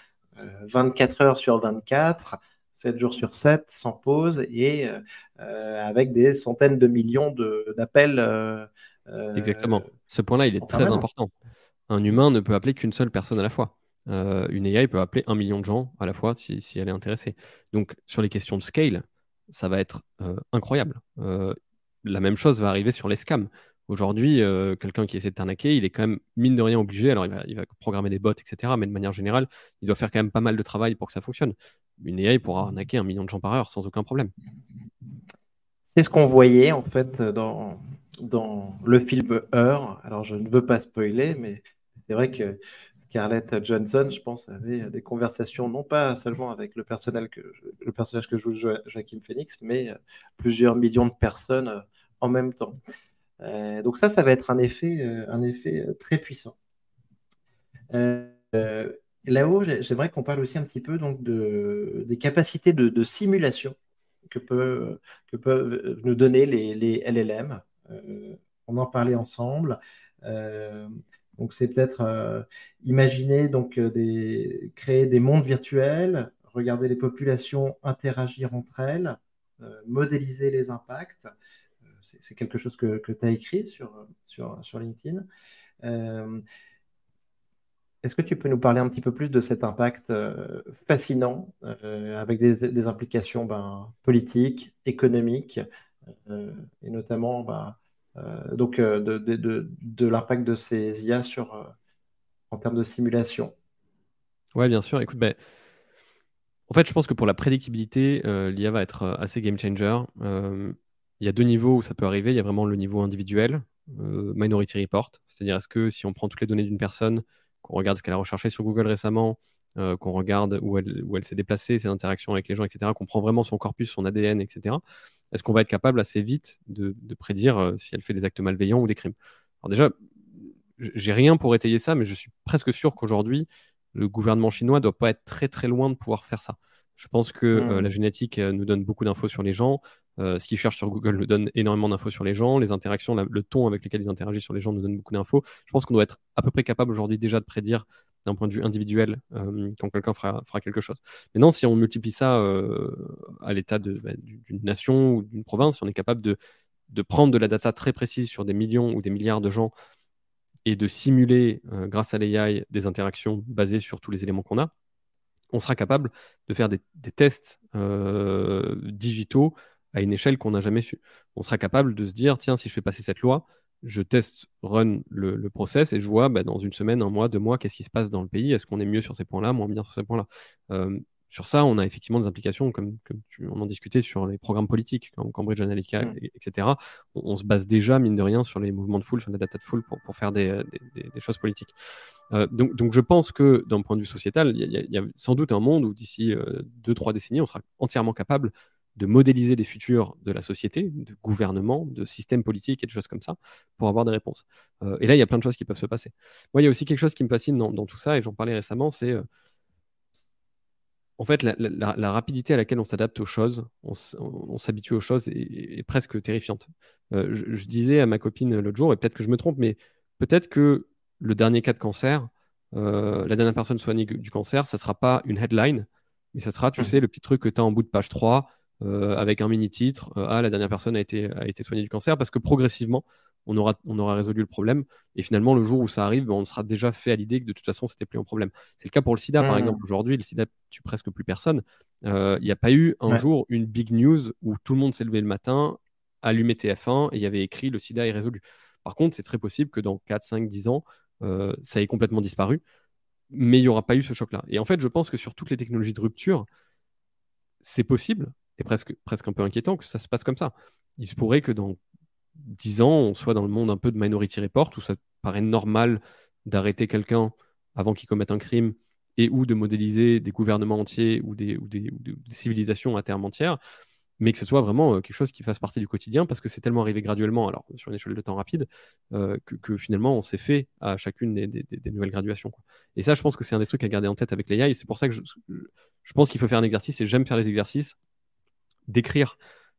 24 heures sur 24, 7 jours sur 7, sans pause, et avec des centaines de millions d'appels. Exactement. Ce point-là, il est très important. Un humain ne peut appeler qu'une seule personne à la fois. Euh, une AI peut appeler un million de gens à la fois si, elle est intéressée. Donc sur les questions de scale, ça va être euh, incroyable. Euh, la même chose va arriver sur les scams. Aujourd'hui, quelqu'un qui essaie de t'arnaquer, il est quand même mine de rien obligé. Alors il va, programmer des bots, etc. Mais de manière générale, il doit faire quand même pas mal de travail pour que ça fonctionne. Une AI pourra arnaquer un million de gens par heure sans aucun problème. C'est ce qu'on voyait en fait dans, dans le film Heure. Alors je ne veux pas spoiler, mais c'est vrai que Scarlett Johnson, je pense, avait des conversations, non pas seulement avec le, personnel que, le personnage que joue Joachim Phoenix, mais plusieurs millions de personnes en même temps. donc ça, ça va être un effet, un effet très puissant. Là-haut, j'aimerais qu'on parle aussi un petit peu donc, de, des capacités de, simulation que, peut, que peuvent nous donner les LLM. on en parlait ensemble. Donc c'est peut-être euh, imaginer donc euh, des, créer des mondes virtuels, regarder les populations interagir entre elles, euh, modéliser les impacts. c'est quelque chose que, que tu as écrit sur, sur, LinkedIn. Est-ce que tu peux nous parler un petit peu plus de cet impact fascinant avec des, implications ben, politiques, économiques et notamment ben, donc euh, de, l'impact de ces IA sur, euh, en termes de simulation. Ouais, bien sûr. Écoute, ben, en fait, je pense que pour la prédictibilité, l'IA va être assez game changer. il y a deux niveaux où ça peut arriver. Il y a vraiment le niveau individuel, Minority Report, c'est-à-dire est-ce que si on prend toutes les données d'une personne, qu'on regarde ce qu'elle a recherché sur Google récemment, qu'on regarde où elle, où elle s'est déplacée, ses interactions avec les gens, etc., qu'on prend vraiment son corpus, son ADN, etc., est-ce qu'on va être capable assez vite de, prédire euh, si elle fait des actes malveillants ou des crimes? Alors déjà, j'ai rien pour étayer ça, mais je suis presque sûr qu'aujourd'hui, le gouvernement chinois doit pas être très très loin de pouvoir faire ça. Je pense que euh, hmm. la génétique euh, nous donne beaucoup d'infos sur les gens. ce qu'ils cherchent sur Google nous donne énormément d'infos sur les gens. Les interactions, le ton avec lequel ils interagissent sur les gens nous donne beaucoup d'infos. Je pense qu'on doit être à peu près capable aujourd'hui déjà de prédire d'un point de vue individuel euh, quand quelqu'un fera, fera, quelque chose. Maintenant, si on multiplie ça euh, à l'état bah, d'une nation ou d'une province, si on est capable de, de, prendre de la data très précise sur des millions ou des milliards de gens et de simuler, euh, grâce à l'AI, des interactions basées sur tous les éléments qu'on a, on sera capable de faire des, des tests digitaux à une échelle qu'on n'a jamais su. On sera capable de se dire, tiens, si je fais passer cette loi, je teste, run le, process et je vois bah, dans une semaine, un mois, deux mois, qu'est-ce qui se passe dans le pays, est-ce qu'on est mieux sur ces points-là, moins bien sur ces points-là? Euh, sur ça, on a effectivement des implications, comme, tu, on en discutait sur les programmes politiques, comme Cambridge Analytica, mm. etc. On, se base déjà, mine de rien, sur les mouvements de foule, sur la data de foule pour, faire des, choses politiques. Euh, donc, je pense que d'un point de vue sociétal, il y, a sans doute un monde où d'ici euh, deux, trois décennies, on sera entièrement capable de modéliser les futurs de la société, de gouvernement, de système politique et de choses comme ça, pour avoir des réponses. Euh, et là, il y a plein de choses qui peuvent se passer. Moi, il y a aussi quelque chose qui me fascine dans, tout ça, et j'en parlais récemment, c'est euh, en fait la, rapidité à laquelle on s'adapte aux choses, on, s'habitue aux choses est, presque terrifiante. Euh, je, disais à ma copine l'autre jour, et peut-être que je me trompe, mais peut-être que le dernier cas de cancer, la dernière personne soignée du cancer, ça ne sera pas une headline, mais ça sera, tu mmh. sais, le petit truc que tu as en bout de page 3 euh, avec un mini-titre, euh, ah, la dernière personne a été, a été soignée du cancer, parce que progressivement, on aura, on aura résolu le problème. Et finalement, le jour où ça arrive, ben, on sera déjà fait à l'idée que de toute façon, c'était plus un problème. C'est le cas pour le sida, par mmh. exemple. Aujourd'hui, le sida tue presque plus personne. Euh, il n'y a pas eu un jour une big news où tout le monde s'est levé le matin, allumé TF1 et il y avait écrit le sida est résolu. Par contre, c'est très possible que dans 4, 5, 10 ans, ça ait complètement disparu. Mais il n'y aura pas eu ce choc-là. Et en fait, je pense que sur toutes les technologies de rupture, c'est possible, presque, presque un peu inquiétant que ça se passe comme ça. Il se pourrait que dans 10 ans, on soit dans le monde un peu de Minority Report, où ça paraît normal d'arrêter quelqu'un avant qu'il commette un crime et ou de modéliser des gouvernements entiers ou des, ou des, civilisations à terme entière, mais que ce soit vraiment euh, quelque chose qui fasse partie du quotidien, parce que c'est tellement arrivé graduellement, alors sur une échelle de temps rapide, euh, que, finalement on s'est fait à chacune des, nouvelles graduations. Et ça, je pense que c'est un des trucs à garder en tête avec l'AI, et c'est pour ça que je, je pense qu'il faut faire un exercice, et j'aime faire les exercices d'écrire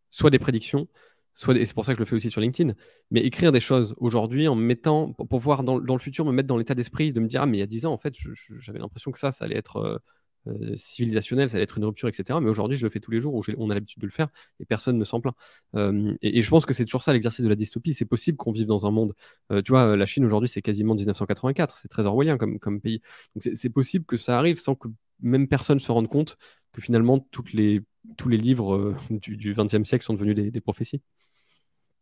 soit des prédictions, soit et c'est pour ça que je le fais aussi sur LinkedIn, mais écrire des choses aujourd'hui en mettant, pour, voir dans, le futur me mettre dans l'état d'esprit de me dire, ah mais il y a 10 ans, en fait, j'avais l'impression que ça, ça allait être euh, euh, civilisationnel, ça allait être une rupture, etc. Mais aujourd'hui, je le fais tous les jours où on a l'habitude de le faire et personne ne s'en plaint. Euh, et, je pense que c'est toujours ça l'exercice de la dystopie. C'est possible qu'on vive dans un monde. tu vois, la Chine aujourd'hui, c'est quasiment 1984, c'est très orwellien comme, comme pays. Donc c'est possible que ça arrive sans que même personne se rende compte que finalement toutes les, tous les livres euh, (laughs) du XXe siècle sont devenus des, prophéties.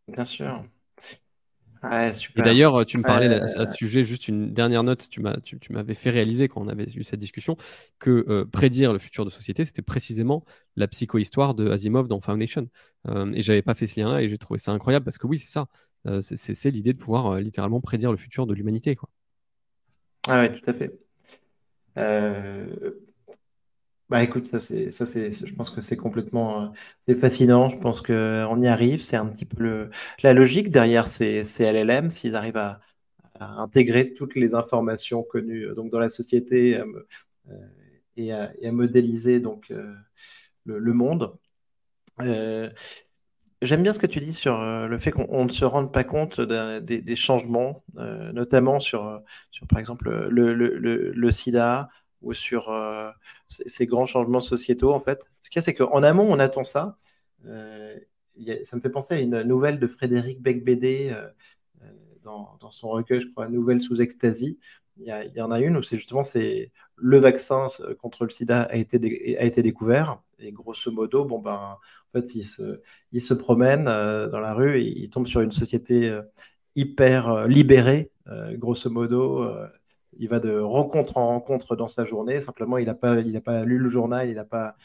Bien sûr. Et d'ailleurs, tu me parlais à, ce sujet, juste une dernière note, tu m'avais tu, fait réaliser quand on avait eu cette discussion que euh, prédire le futur de société, c'était précisément la psychohistoire de Asimov dans Foundation. Euh, et j'avais pas fait ce lien-là et j'ai trouvé ça incroyable parce que oui, c'est ça. c'est l'idée de pouvoir littéralement prédire le futur de l'humanité. Ah oui, tout à fait. Bah écoute, ça c'est, ça c'est, je pense que c'est complètement, euh, c'est fascinant. Je pense qu'on y arrive. C'est un petit peu le, la logique derrière ces, ces LLM, s'ils arrivent à, intégrer toutes les informations connues euh, donc dans la société euh, et, à, modéliser donc le, monde. J'aime bien ce que tu dis sur le fait qu'on ne se rende pas compte des, changements, notamment sur, sur, par exemple, le, le, le sida, ou sur euh, ces grands changements sociétaux, en fait. Ce qu'il y a, c'est qu'en amont, on attend ça. Euh, ça me fait penser à une nouvelle de Frédéric Becbédé euh, dans, dans, son recueil, je crois, Nouvelle sous extasie. Il y, en a une où c'est justement le vaccin contre le sida a été, a été découvert et grosso modo bon ben en fait il se promène dans la rue et il tombe sur une société hyper libérée grosso modo il va de rencontre en rencontre dans sa journée. Simplement, il n'a pas, lu le journal, il n'a pas,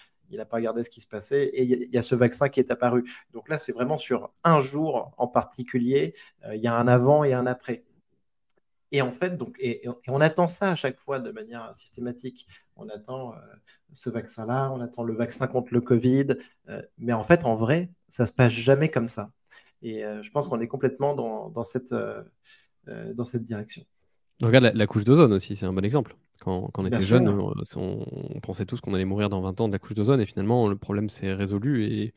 regardé ce qui se passait. Et il y, a ce vaccin qui est apparu. Donc là, c'est vraiment sur un jour en particulier. Euh, il y a un avant et un après. Et en fait, donc, et, on attend ça à chaque fois de manière systématique. On attend euh, ce vaccin-là, on attend le vaccin contre le Covid. Euh, mais en fait, en vrai, ça se passe jamais comme ça. Et je pense qu'on est complètement dans cette direction. Regarde la, couche d'ozone aussi, c'est un bon exemple. Quand, on était jeune, on, pensait tous qu'on allait mourir dans 20 ans de la couche d'ozone et finalement le problème s'est résolu et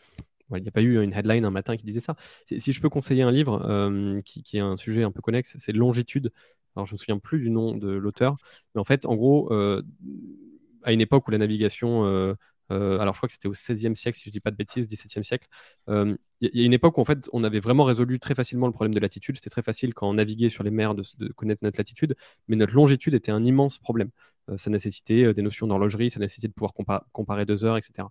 il n'y a pas eu une headline un matin qui disait ça. Si je peux conseiller un livre euh, qui, est un sujet un peu connexe, c'est Longitude. Alors je me souviens plus du nom de l'auteur, mais en fait, en gros, euh, à une époque où la navigation euh, alors, je crois que c'était au XVIe siècle, si je ne dis pas de bêtises, XVIIe siècle. Il euh, y, a une époque où en fait, on avait vraiment résolu très facilement le problème de latitude. C'était très facile quand on naviguait sur les mers de, connaître notre latitude, mais notre longitude était un immense problème. Euh, ça nécessitait des notions d'horlogerie, ça nécessitait de pouvoir comparer deux heures, etc.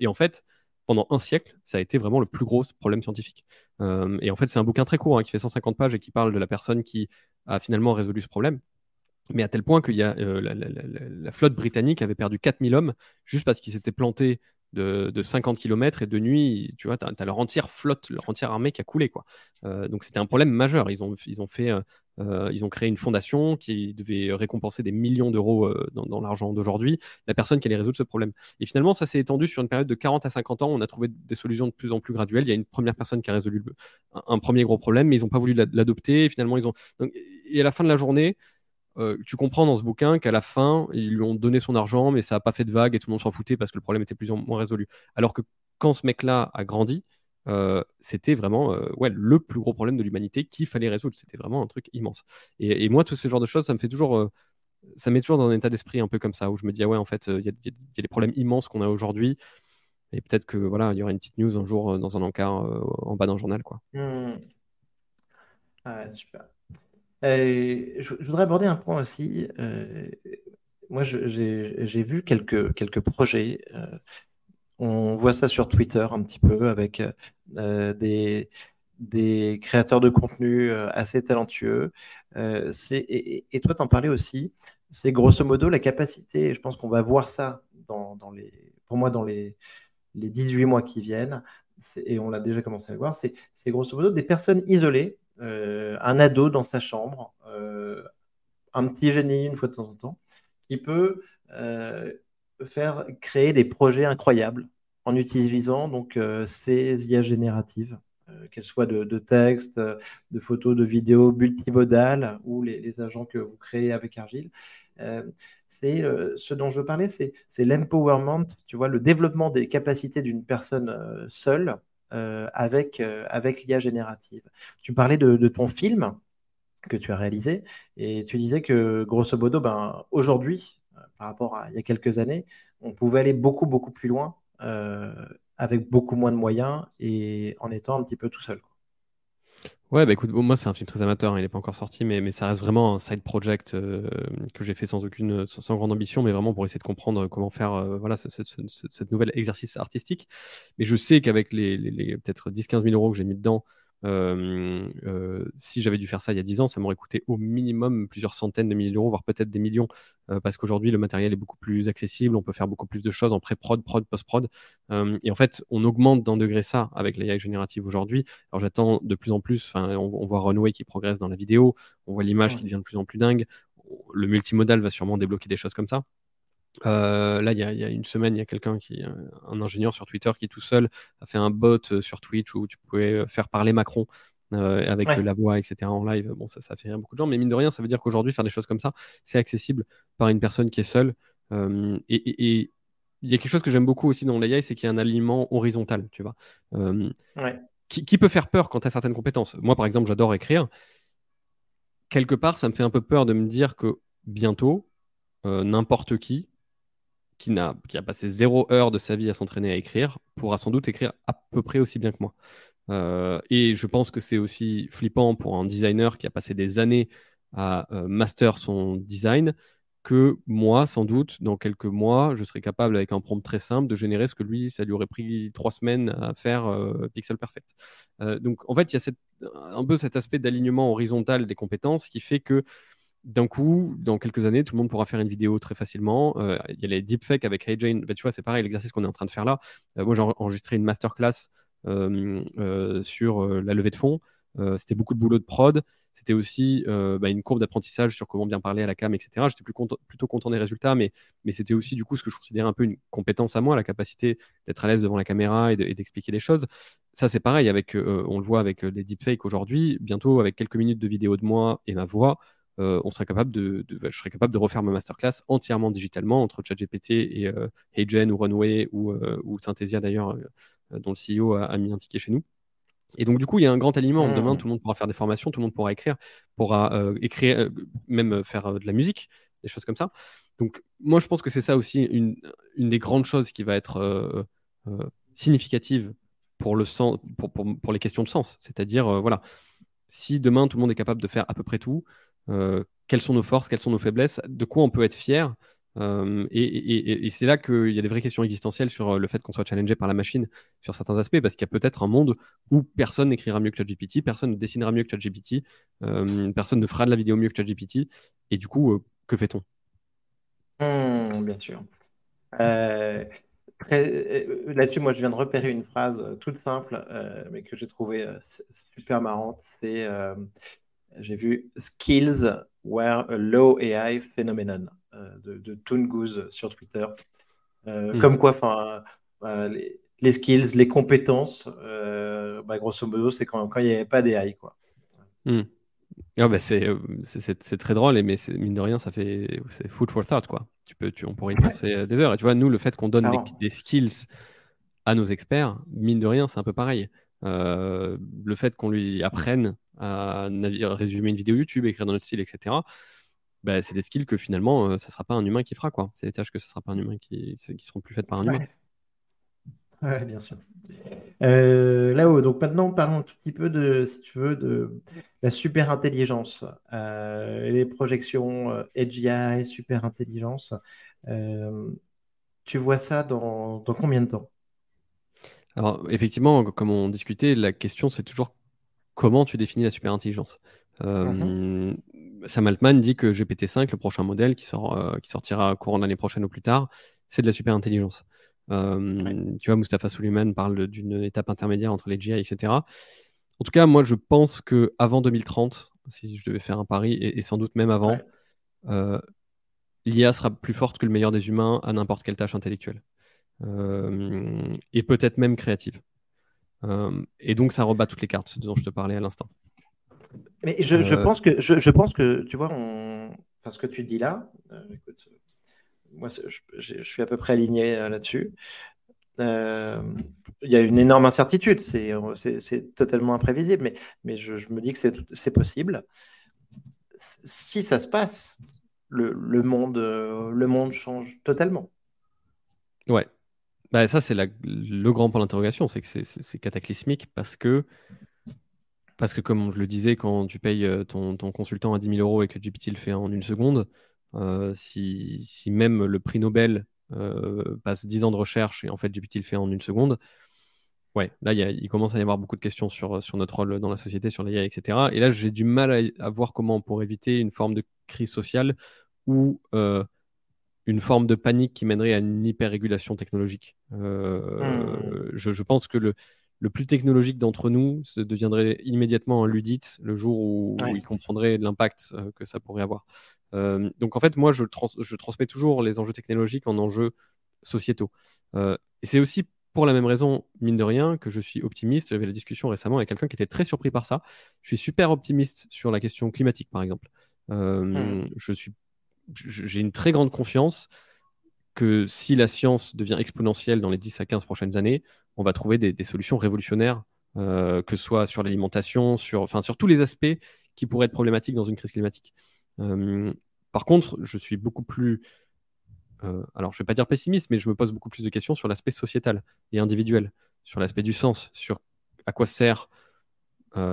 et en fait, pendant un siècle, ça a été vraiment le plus gros problème scientifique. et en fait, c'est un bouquin très court hein, qui fait 150 pages et qui parle de la personne qui a finalement résolu ce problème mais à tel point a euh, la, flotte britannique avait perdu 4000 hommes juste parce qu'ils s'étaient plantés de, 50 km et de nuit, tu vois, tu as, leur entière flotte, leur entière armée qui a coulé. Quoi. Euh, donc c'était un problème majeur. Ils ont, ils ont fait, euh, ils ont créé une fondation qui devait récompenser des millions d'euros dans, l'argent d'aujourd'hui, la personne qui allait résoudre ce problème. Et finalement, ça s'est étendu sur une période de 40 à 50 ans. On a trouvé des solutions de plus en plus graduelles. Il y a une première personne qui a résolu un, premier gros problème, mais ils n'ont pas voulu l'adopter. Finalement, ils ont. et à la fin de la journée, euh, tu comprends dans ce bouquin qu'à la fin, ils lui ont donné son argent, mais ça n'a pas fait de vague et tout le monde s'en foutait parce que le problème était plus ou moins résolu. Alors que quand ce mec-là a grandi, euh, c'était vraiment euh, ouais, le plus gros problème de l'humanité qu'il fallait résoudre. C'était vraiment un truc immense. Et, moi, tout ce genre de choses, ça me fait toujours. ça met toujours dans un état d'esprit un peu comme ça, où je me dis, ah ouais, en fait, il y, a des problèmes immenses qu'on a aujourd'hui. Et peut-être que voilà, il y aura une petite news un jour dans un encart en bas d'un journal. Quoi. Mmh. Ah, super. Euh, je, voudrais aborder un point aussi. Euh, moi, j'ai vu quelques, projets. Euh, on voit ça sur Twitter un petit peu avec des, des créateurs de contenu assez talentueux. Et, et, toi, t'en parlais aussi. C'est grosso modo la capacité, et je pense qu'on va voir ça pour moi dans les, les 18 mois qui viennent, et on l'a déjà commencé à le voir, c'est grosso modo des personnes isolées euh, un ado dans sa chambre, euh, un petit génie une fois de temps en temps, qui peut euh, faire créer des projets incroyables en utilisant donc ces IA génératives, qu'elles soient de, de textes, de photos, de vidéos multimodales ou les, agents que vous créez avec Argile. c'est ce dont je veux parler, c'est l'empowerment, tu vois, le développement des capacités d'une personne seule euh, avec, euh, avec l'IA générative. Tu parlais de, ton film que tu as réalisé et tu disais que grosso modo, ben, aujourd'hui, euh, par rapport à il y a quelques années, on pouvait aller beaucoup, beaucoup plus loin avec beaucoup moins de moyens et en étant un petit peu tout seul. Ouais, bah écoute, moi c'est un film très amateur, hein, il n'est pas encore sorti, mais, mais ça reste vraiment un side project euh, que j'ai fait sans aucune, sans, grande ambition, mais vraiment pour essayer de comprendre comment faire euh, voilà, ce, cette nouvelle exercice artistique. Mais je sais qu'avec les, les, les peut-être 10-15 000 euros que j'ai mis dedans, euh, euh, si j'avais dû faire ça il y a 10 ans, ça m'aurait coûté au minimum plusieurs centaines de milliers d'euros, voire peut-être des millions, parce qu'aujourd'hui le matériel est beaucoup plus accessible, on peut faire beaucoup plus de choses en pré-prod, prod, post-prod. et en fait, on augmente d'un degré ça avec l'AI générative aujourd'hui. Alors j'attends de plus en plus, on, on voit Runway qui progresse dans la vidéo, on voit l'image qui devient de plus en plus dingue, le multimodal va sûrement débloquer des choses comme ça. Là, il y, a une semaine, il y a quelqu'un qui, un ingénieur sur Twitter qui tout seul a fait un bot sur Twitch où tu pouvais faire parler Macron avec la voix, etc. en live. Bon, ça, ça fait rire beaucoup de gens, mais mine de rien, ça veut dire qu'aujourd'hui, faire des choses comme ça, c'est accessible par une personne qui est seule. et, il y a quelque chose que j'aime beaucoup aussi dans l'AI, c'est qu'il y a un aliment horizontal, tu vois. qui, peut faire peur quant à certaines compétences. Moi, par exemple, j'adore écrire. Quelque part, ça me fait un peu peur de me dire que bientôt, n'importe qui qui, a, qui a passé zéro heure de sa vie à s'entraîner à écrire pourra sans doute écrire à peu près aussi bien que moi. Euh, et je pense que c'est aussi flippant pour un designer qui a passé des années à euh, master son design que moi, sans doute, dans quelques mois, je serais capable, avec un prompt très simple, de générer ce que lui, ça lui aurait pris trois semaines à faire euh, pixel perfect. donc, en fait, il y a un peu cet aspect d'alignement horizontal des compétences qui fait que d'un coup, dans quelques années, tout le monde pourra faire une vidéo très facilement. Il y a les deepfakes avec Hey Jane. Bah, tu vois, c'est pareil, l'exercice qu'on est en train de faire là. moi, j'ai enregistré une masterclass euh, euh, sur euh, la levée de fonds. c'était beaucoup de boulot de prod. C'était aussi bah, une courbe d'apprentissage sur comment bien parler à la cam, etc. J'étais plutôt content des résultats, mais, mais c'était aussi du coup ce que je considérais un peu une compétence à moi, la capacité d'être à l'aise devant la caméra et d'expliquer les choses. Ça, c'est pareil, avec, on le voit avec les deepfakes aujourd'hui. Bientôt, avec quelques minutes de vidéo de moi et ma voix, on sera capable de, je serais capable de refaire ma masterclass entièrement digitalement entre ChatGPT et HeyGen ou Runway ou, ou Synthesia d'ailleurs euh, dont le CEO a, mis un ticket chez nous. Et donc, du coup, il y a un grand aliment. Demain, hmm. tout le monde pourra faire des formations, tout le monde pourra écrire, pourra euh, écrire, euh, même faire de la musique, des choses comme ça. Donc, moi, je pense que c'est ça aussi une, une, des grandes choses qui va être significative pour, le sens, pour, pour, pour, les questions de sens. C'est-à-dire, voilà, si demain, tout le monde est capable de faire à peu près tout, quelles sont nos forces, quelles sont nos faiblesses, de quoi on peut être fier euh, et, c'est là qu'il y a des vraies questions existentielles sur euh, le fait qu'on soit challengé par la machine sur certains aspects, parce qu'il y a peut-être un monde où personne n'écrira mieux que ChatGPT, personne ne dessinera mieux que ChatGPT, euh, personne ne fera de la vidéo mieux que ChatGPT, et du coup, que fait-on? Mmh, Bien sûr. Là-dessus, moi, je viens de repérer une phrase toute simple, mais que j'ai trouvée super marrante. C'est, j'ai vu skills were a low AI phenomenon. Euh, de, de Toon sur Twitter. Euh, hmm. Comme quoi, enfin, euh, les, skills, les compétences, bah, grosso modo, c'est quand il n'y avait pas d'AI, quoi. Hmm. Ah bah c'est, c'est, très drôle, mais mine de rien, ça fait c'est food for thought, quoi. Tu peux, tu, on pourrait y penser des heures. Et tu vois, nous, le fait qu'on donne des, skills à nos experts, mine de rien, c'est un peu pareil. le fait qu'on lui apprenne à résumer une vidéo YouTube, écrire dans notre style, etc. Bah, c'est des skills que finalement, euh, ça ne sera pas un humain qui fera. quoi. C'est des tâches que ce ne sera pas un humain qui, qui seront plus faites par un humain. Oui, bien sûr. Euh, Là-haut, donc maintenant, parlons un tout petit peu de, si tu veux, de la super intelligence. Euh, les projections AGI, super intelligence. tu vois ça dans, dans combien de temps? Alors, effectivement, comme on discutait, la question, c'est toujours comment tu définis la super intelligence. Mmh Sam Altman dit que GPT-5, le prochain modèle qui, sort, euh, qui sortira courant l'année prochaine ou plus tard, c'est de la super intelligence. Euh, tu vois, Mustafa Suleiman parle d'une étape intermédiaire entre les GI, etc. En tout cas, moi, je pense que avant 2030, si je devais faire un pari, et, sans doute même avant, euh, l'IA sera plus forte que le meilleur des humains à n'importe quelle tâche intellectuelle. et peut-être même créative. Et donc, ça rebat toutes les cartes, ce dont je te parlais à l'instant. Mais je, je, euh. pense que, je, je, pense que, tu vois, on... enfin, ce que tu dis là, euh, écoute, moi, je, je, suis à peu près aligné euh, là-dessus. Il y a une énorme incertitude, c'est totalement imprévisible, mais, mais je, me dis que c'est possible. Si ça se passe, le, le, monde, le monde change totalement. Ouais. Bah, ça, c'est le grand point d'interrogation, c'est que c'est cataclysmique parce que parce que comme je le disais, quand tu payes euh, ton, consultant à 10 000 euros et que GPT le fait en une seconde, euh, si, même le prix Nobel euh, passe 10 ans de recherche et en fait GPT le fait en une seconde, ouais, là il commence à y avoir beaucoup de questions sur, sur notre rôle dans la société, sur l'IA, etc. Et là j'ai du mal à, voir comment pourrait éviter une forme de crise sociale ou une forme de panique qui mènerait à une hyper-régulation technologique. Mmh. je, pense que le, le plus technologique d'entre nous se deviendrait immédiatement un ludite le jour où, il comprendrait l'impact euh, que ça pourrait avoir. donc en fait, moi, je, je, transmets toujours les enjeux technologiques en enjeux sociétaux. et c'est aussi pour la même raison, mine de rien, que je suis optimiste. J'avais la discussion récemment avec quelqu'un qui était très surpris par ça. Je suis super optimiste sur la question climatique, par exemple. Hmm. Je suis, j'ai une très grande confiance que si la science devient exponentielle dans les 10 à 15 prochaines années, on va trouver des, solutions révolutionnaires, euh, que ce soit sur l'alimentation, sur, enfin, sur tous les aspects qui pourraient être problématiques dans une crise climatique. Euh, par contre, je suis beaucoup plus, euh, alors je ne vais pas dire pessimiste, mais je me pose beaucoup plus de questions sur l'aspect sociétal et individuel, sur l'aspect du sens, sur à quoi sert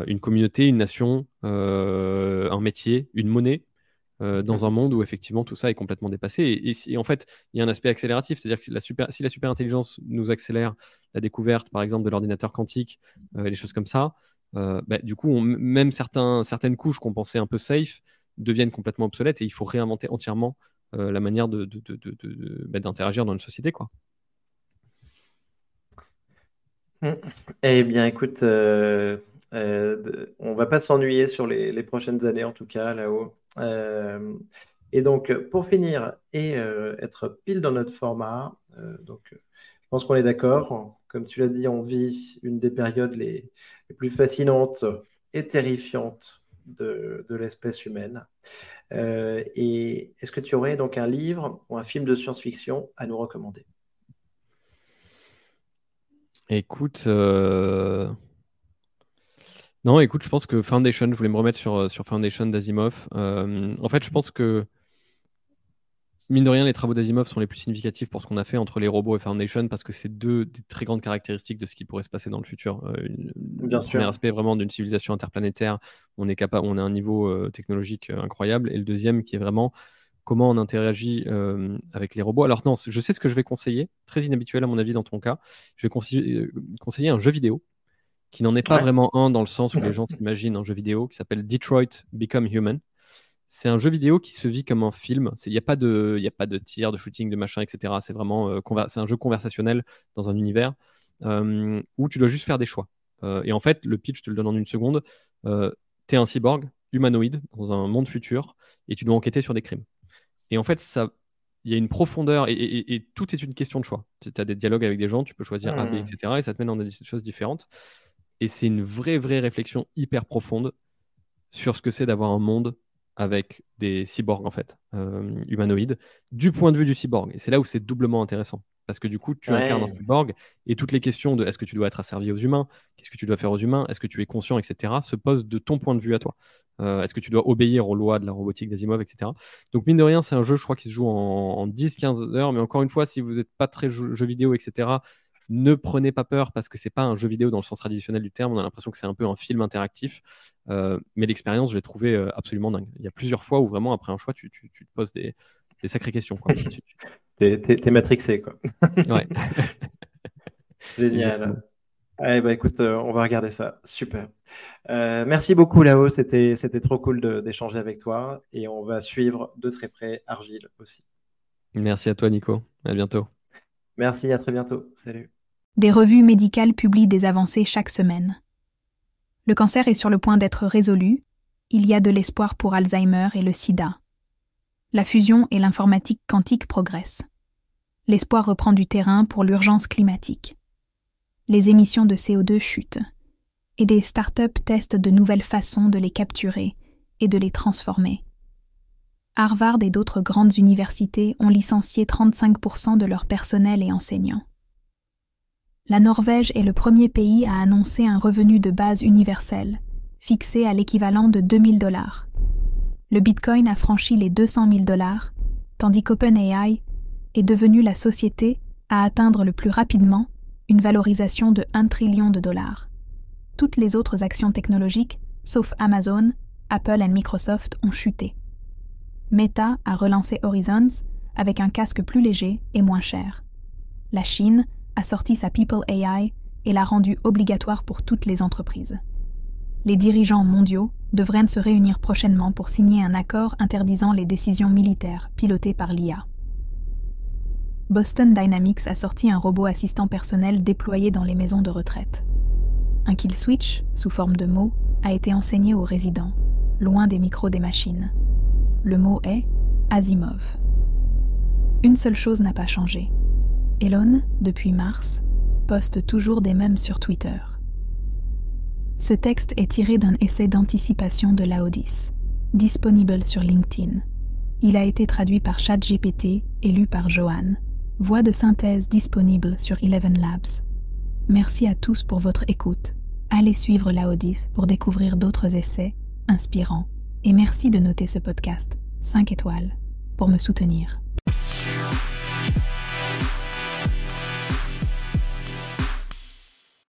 une communauté, une nation, un métier, une monnaie, euh, dans un monde où effectivement tout ça est complètement dépassé. Et, en fait, il y a un aspect accélératif, c'est-à-dire que si la super intelligence nous accélère la découverte, par exemple, de l'ordinateur quantique, euh, les choses comme ça, euh, bah, du coup, même certaines couches qu'on pensait un peu safe deviennent complètement obsolètes et il faut réinventer entièrement la manière bah, d'interagir dans une société. Mmh. Eh bien, écoute, on on va pas s'ennuyer sur les, prochaines années, en tout cas, là-haut. Euh, et donc, pour finir et euh, être pile dans notre format, euh, donc, je pense qu'on est d'accord. Comme tu l'as dit, on vit une des périodes les, plus fascinantes et terrifiantes de, l'espèce humaine. et est-ce que tu aurais donc un livre ou un film de science-fiction à nous recommander? Écoute, non, écoute, je pense que Foundation, je voulais me remettre sur, euh, sur Foundation d'Asimov. Euh, en fait, je pense que, mine de rien, les travaux d'Asimov sont les plus significatifs pour ce qu'on a fait entre les robots et Foundation, parce que c'est deux des très grandes caractéristiques de ce qui pourrait se passer dans le futur. Euh, le premier aspect vraiment d'une civilisation interplanétaire, on est capable, on a un niveau technologique incroyable, et le deuxième qui est vraiment comment on interagit avec les robots. Alors non, je sais ce que je vais conseiller, très inhabituel à mon avis dans ton cas. Je vais conseiller un jeu vidéo qui n'en est pas vraiment un dans le sens où les gens s'imaginent un jeu vidéo, qui s'appelle Detroit Become Human. C'est un jeu vidéo qui se vit comme un film. Il n'y a pas de, a pas de tir, de shooting, de machin, etc. C'est vraiment, euh, c'est un jeu conversationnel dans un univers euh, où tu dois juste faire des choix. Euh, et en fait, le pitch, je te le donne en une seconde. tu es un cyborg humanoïde dans un monde futur et tu dois enquêter sur des crimes. Et en fait, ça, il y a une profondeur et, tout est une question de choix. Tu as des dialogues avec des gens, tu peux choisir A, B, etc. Mmh. Et ça te mène dans des choses différentes. Et c'est une vraie, vraie réflexion hyper profonde sur ce que c'est d'avoir un monde avec des cyborgs, en fait, euh, humanoïdes, du point de vue du cyborg. Et c'est là où c'est doublement intéressant. Parce que du coup, tu incarnes un cyborg et toutes les questions de est-ce que tu dois être asservi aux humains, qu'est-ce que tu dois faire aux humains, est-ce que tu es conscient, etc., se posent de ton point de vue à toi. Euh, est-ce que tu dois obéir aux lois de la robotique d'Asimov, etc. Donc, mine de rien, c'est un jeu, je crois, qui se joue en, en 10-15 heures. Mais encore une fois, si vous n'êtes pas très jeu, vidéo, etc., ne prenez pas peur parce que c'est pas un jeu vidéo dans le sens traditionnel du terme. On a l'impression que c'est un peu un film interactif. Euh, mais l'expérience, je l'ai trouvé euh, absolument dingue. Il y a plusieurs fois où vraiment, après un choix, tu, te poses des, sacrées questions. (laughs) T'es matrixé, quoi. ouais. (laughs) (laughs) Génial. Allez, bah écoute, euh, on va regarder ça. Super. merci beaucoup, Lao. C'était trop cool d'échanger avec toi. Et on va suivre de très près Argile aussi. Merci à toi, Nico. À bientôt. Merci, à très bientôt. Salut. Des revues médicales publient des avancées chaque semaine. Le cancer est sur le point d'être résolu, il y a de l'espoir pour Alzheimer et le sida. La fusion et l'informatique quantique progressent. L'espoir reprend du terrain pour l'urgence climatique. Les émissions de CO2 chutent, et des start-up testent de nouvelles façons de les capturer et de les transformer. Harvard et d'autres grandes universités ont licencié 35% de leur personnel et enseignants la Norvège est le premier pays à annoncer un revenu de base universel, fixé à l'équivalent de 2000 dollars. Le Bitcoin a franchi les 200 000 dollars, tandis qu'OpenAI est devenue la société à atteindre le plus rapidement une valorisation de 1 trillion de dollars. Toutes les autres actions technologiques, sauf Amazon, Apple et Microsoft, ont chuté. Meta a relancé Horizons avec un casque plus léger et moins cher. La Chine a sorti sa People AI et l'a rendue obligatoire pour toutes les entreprises. Les dirigeants mondiaux devraient se réunir prochainement pour signer un accord interdisant les décisions militaires pilotées par l'IA. Boston Dynamics a sorti un robot assistant personnel déployé dans les maisons de retraite. Un kill switch, sous forme de mots, a été enseigné aux résidents, loin des micros des machines. Le mot est Asimov. Une seule chose n'a pas changé. Elon, depuis mars, poste toujours des mêmes sur Twitter. Ce texte est tiré d'un essai d'anticipation de Laodis, disponible sur LinkedIn. Il a été traduit par ChatGPT et lu par Johan. Voix de synthèse disponible sur Eleven Labs. Merci à tous pour votre écoute. Allez suivre Laodis pour découvrir d'autres essais inspirants. Et merci de noter ce podcast 5 étoiles pour me soutenir.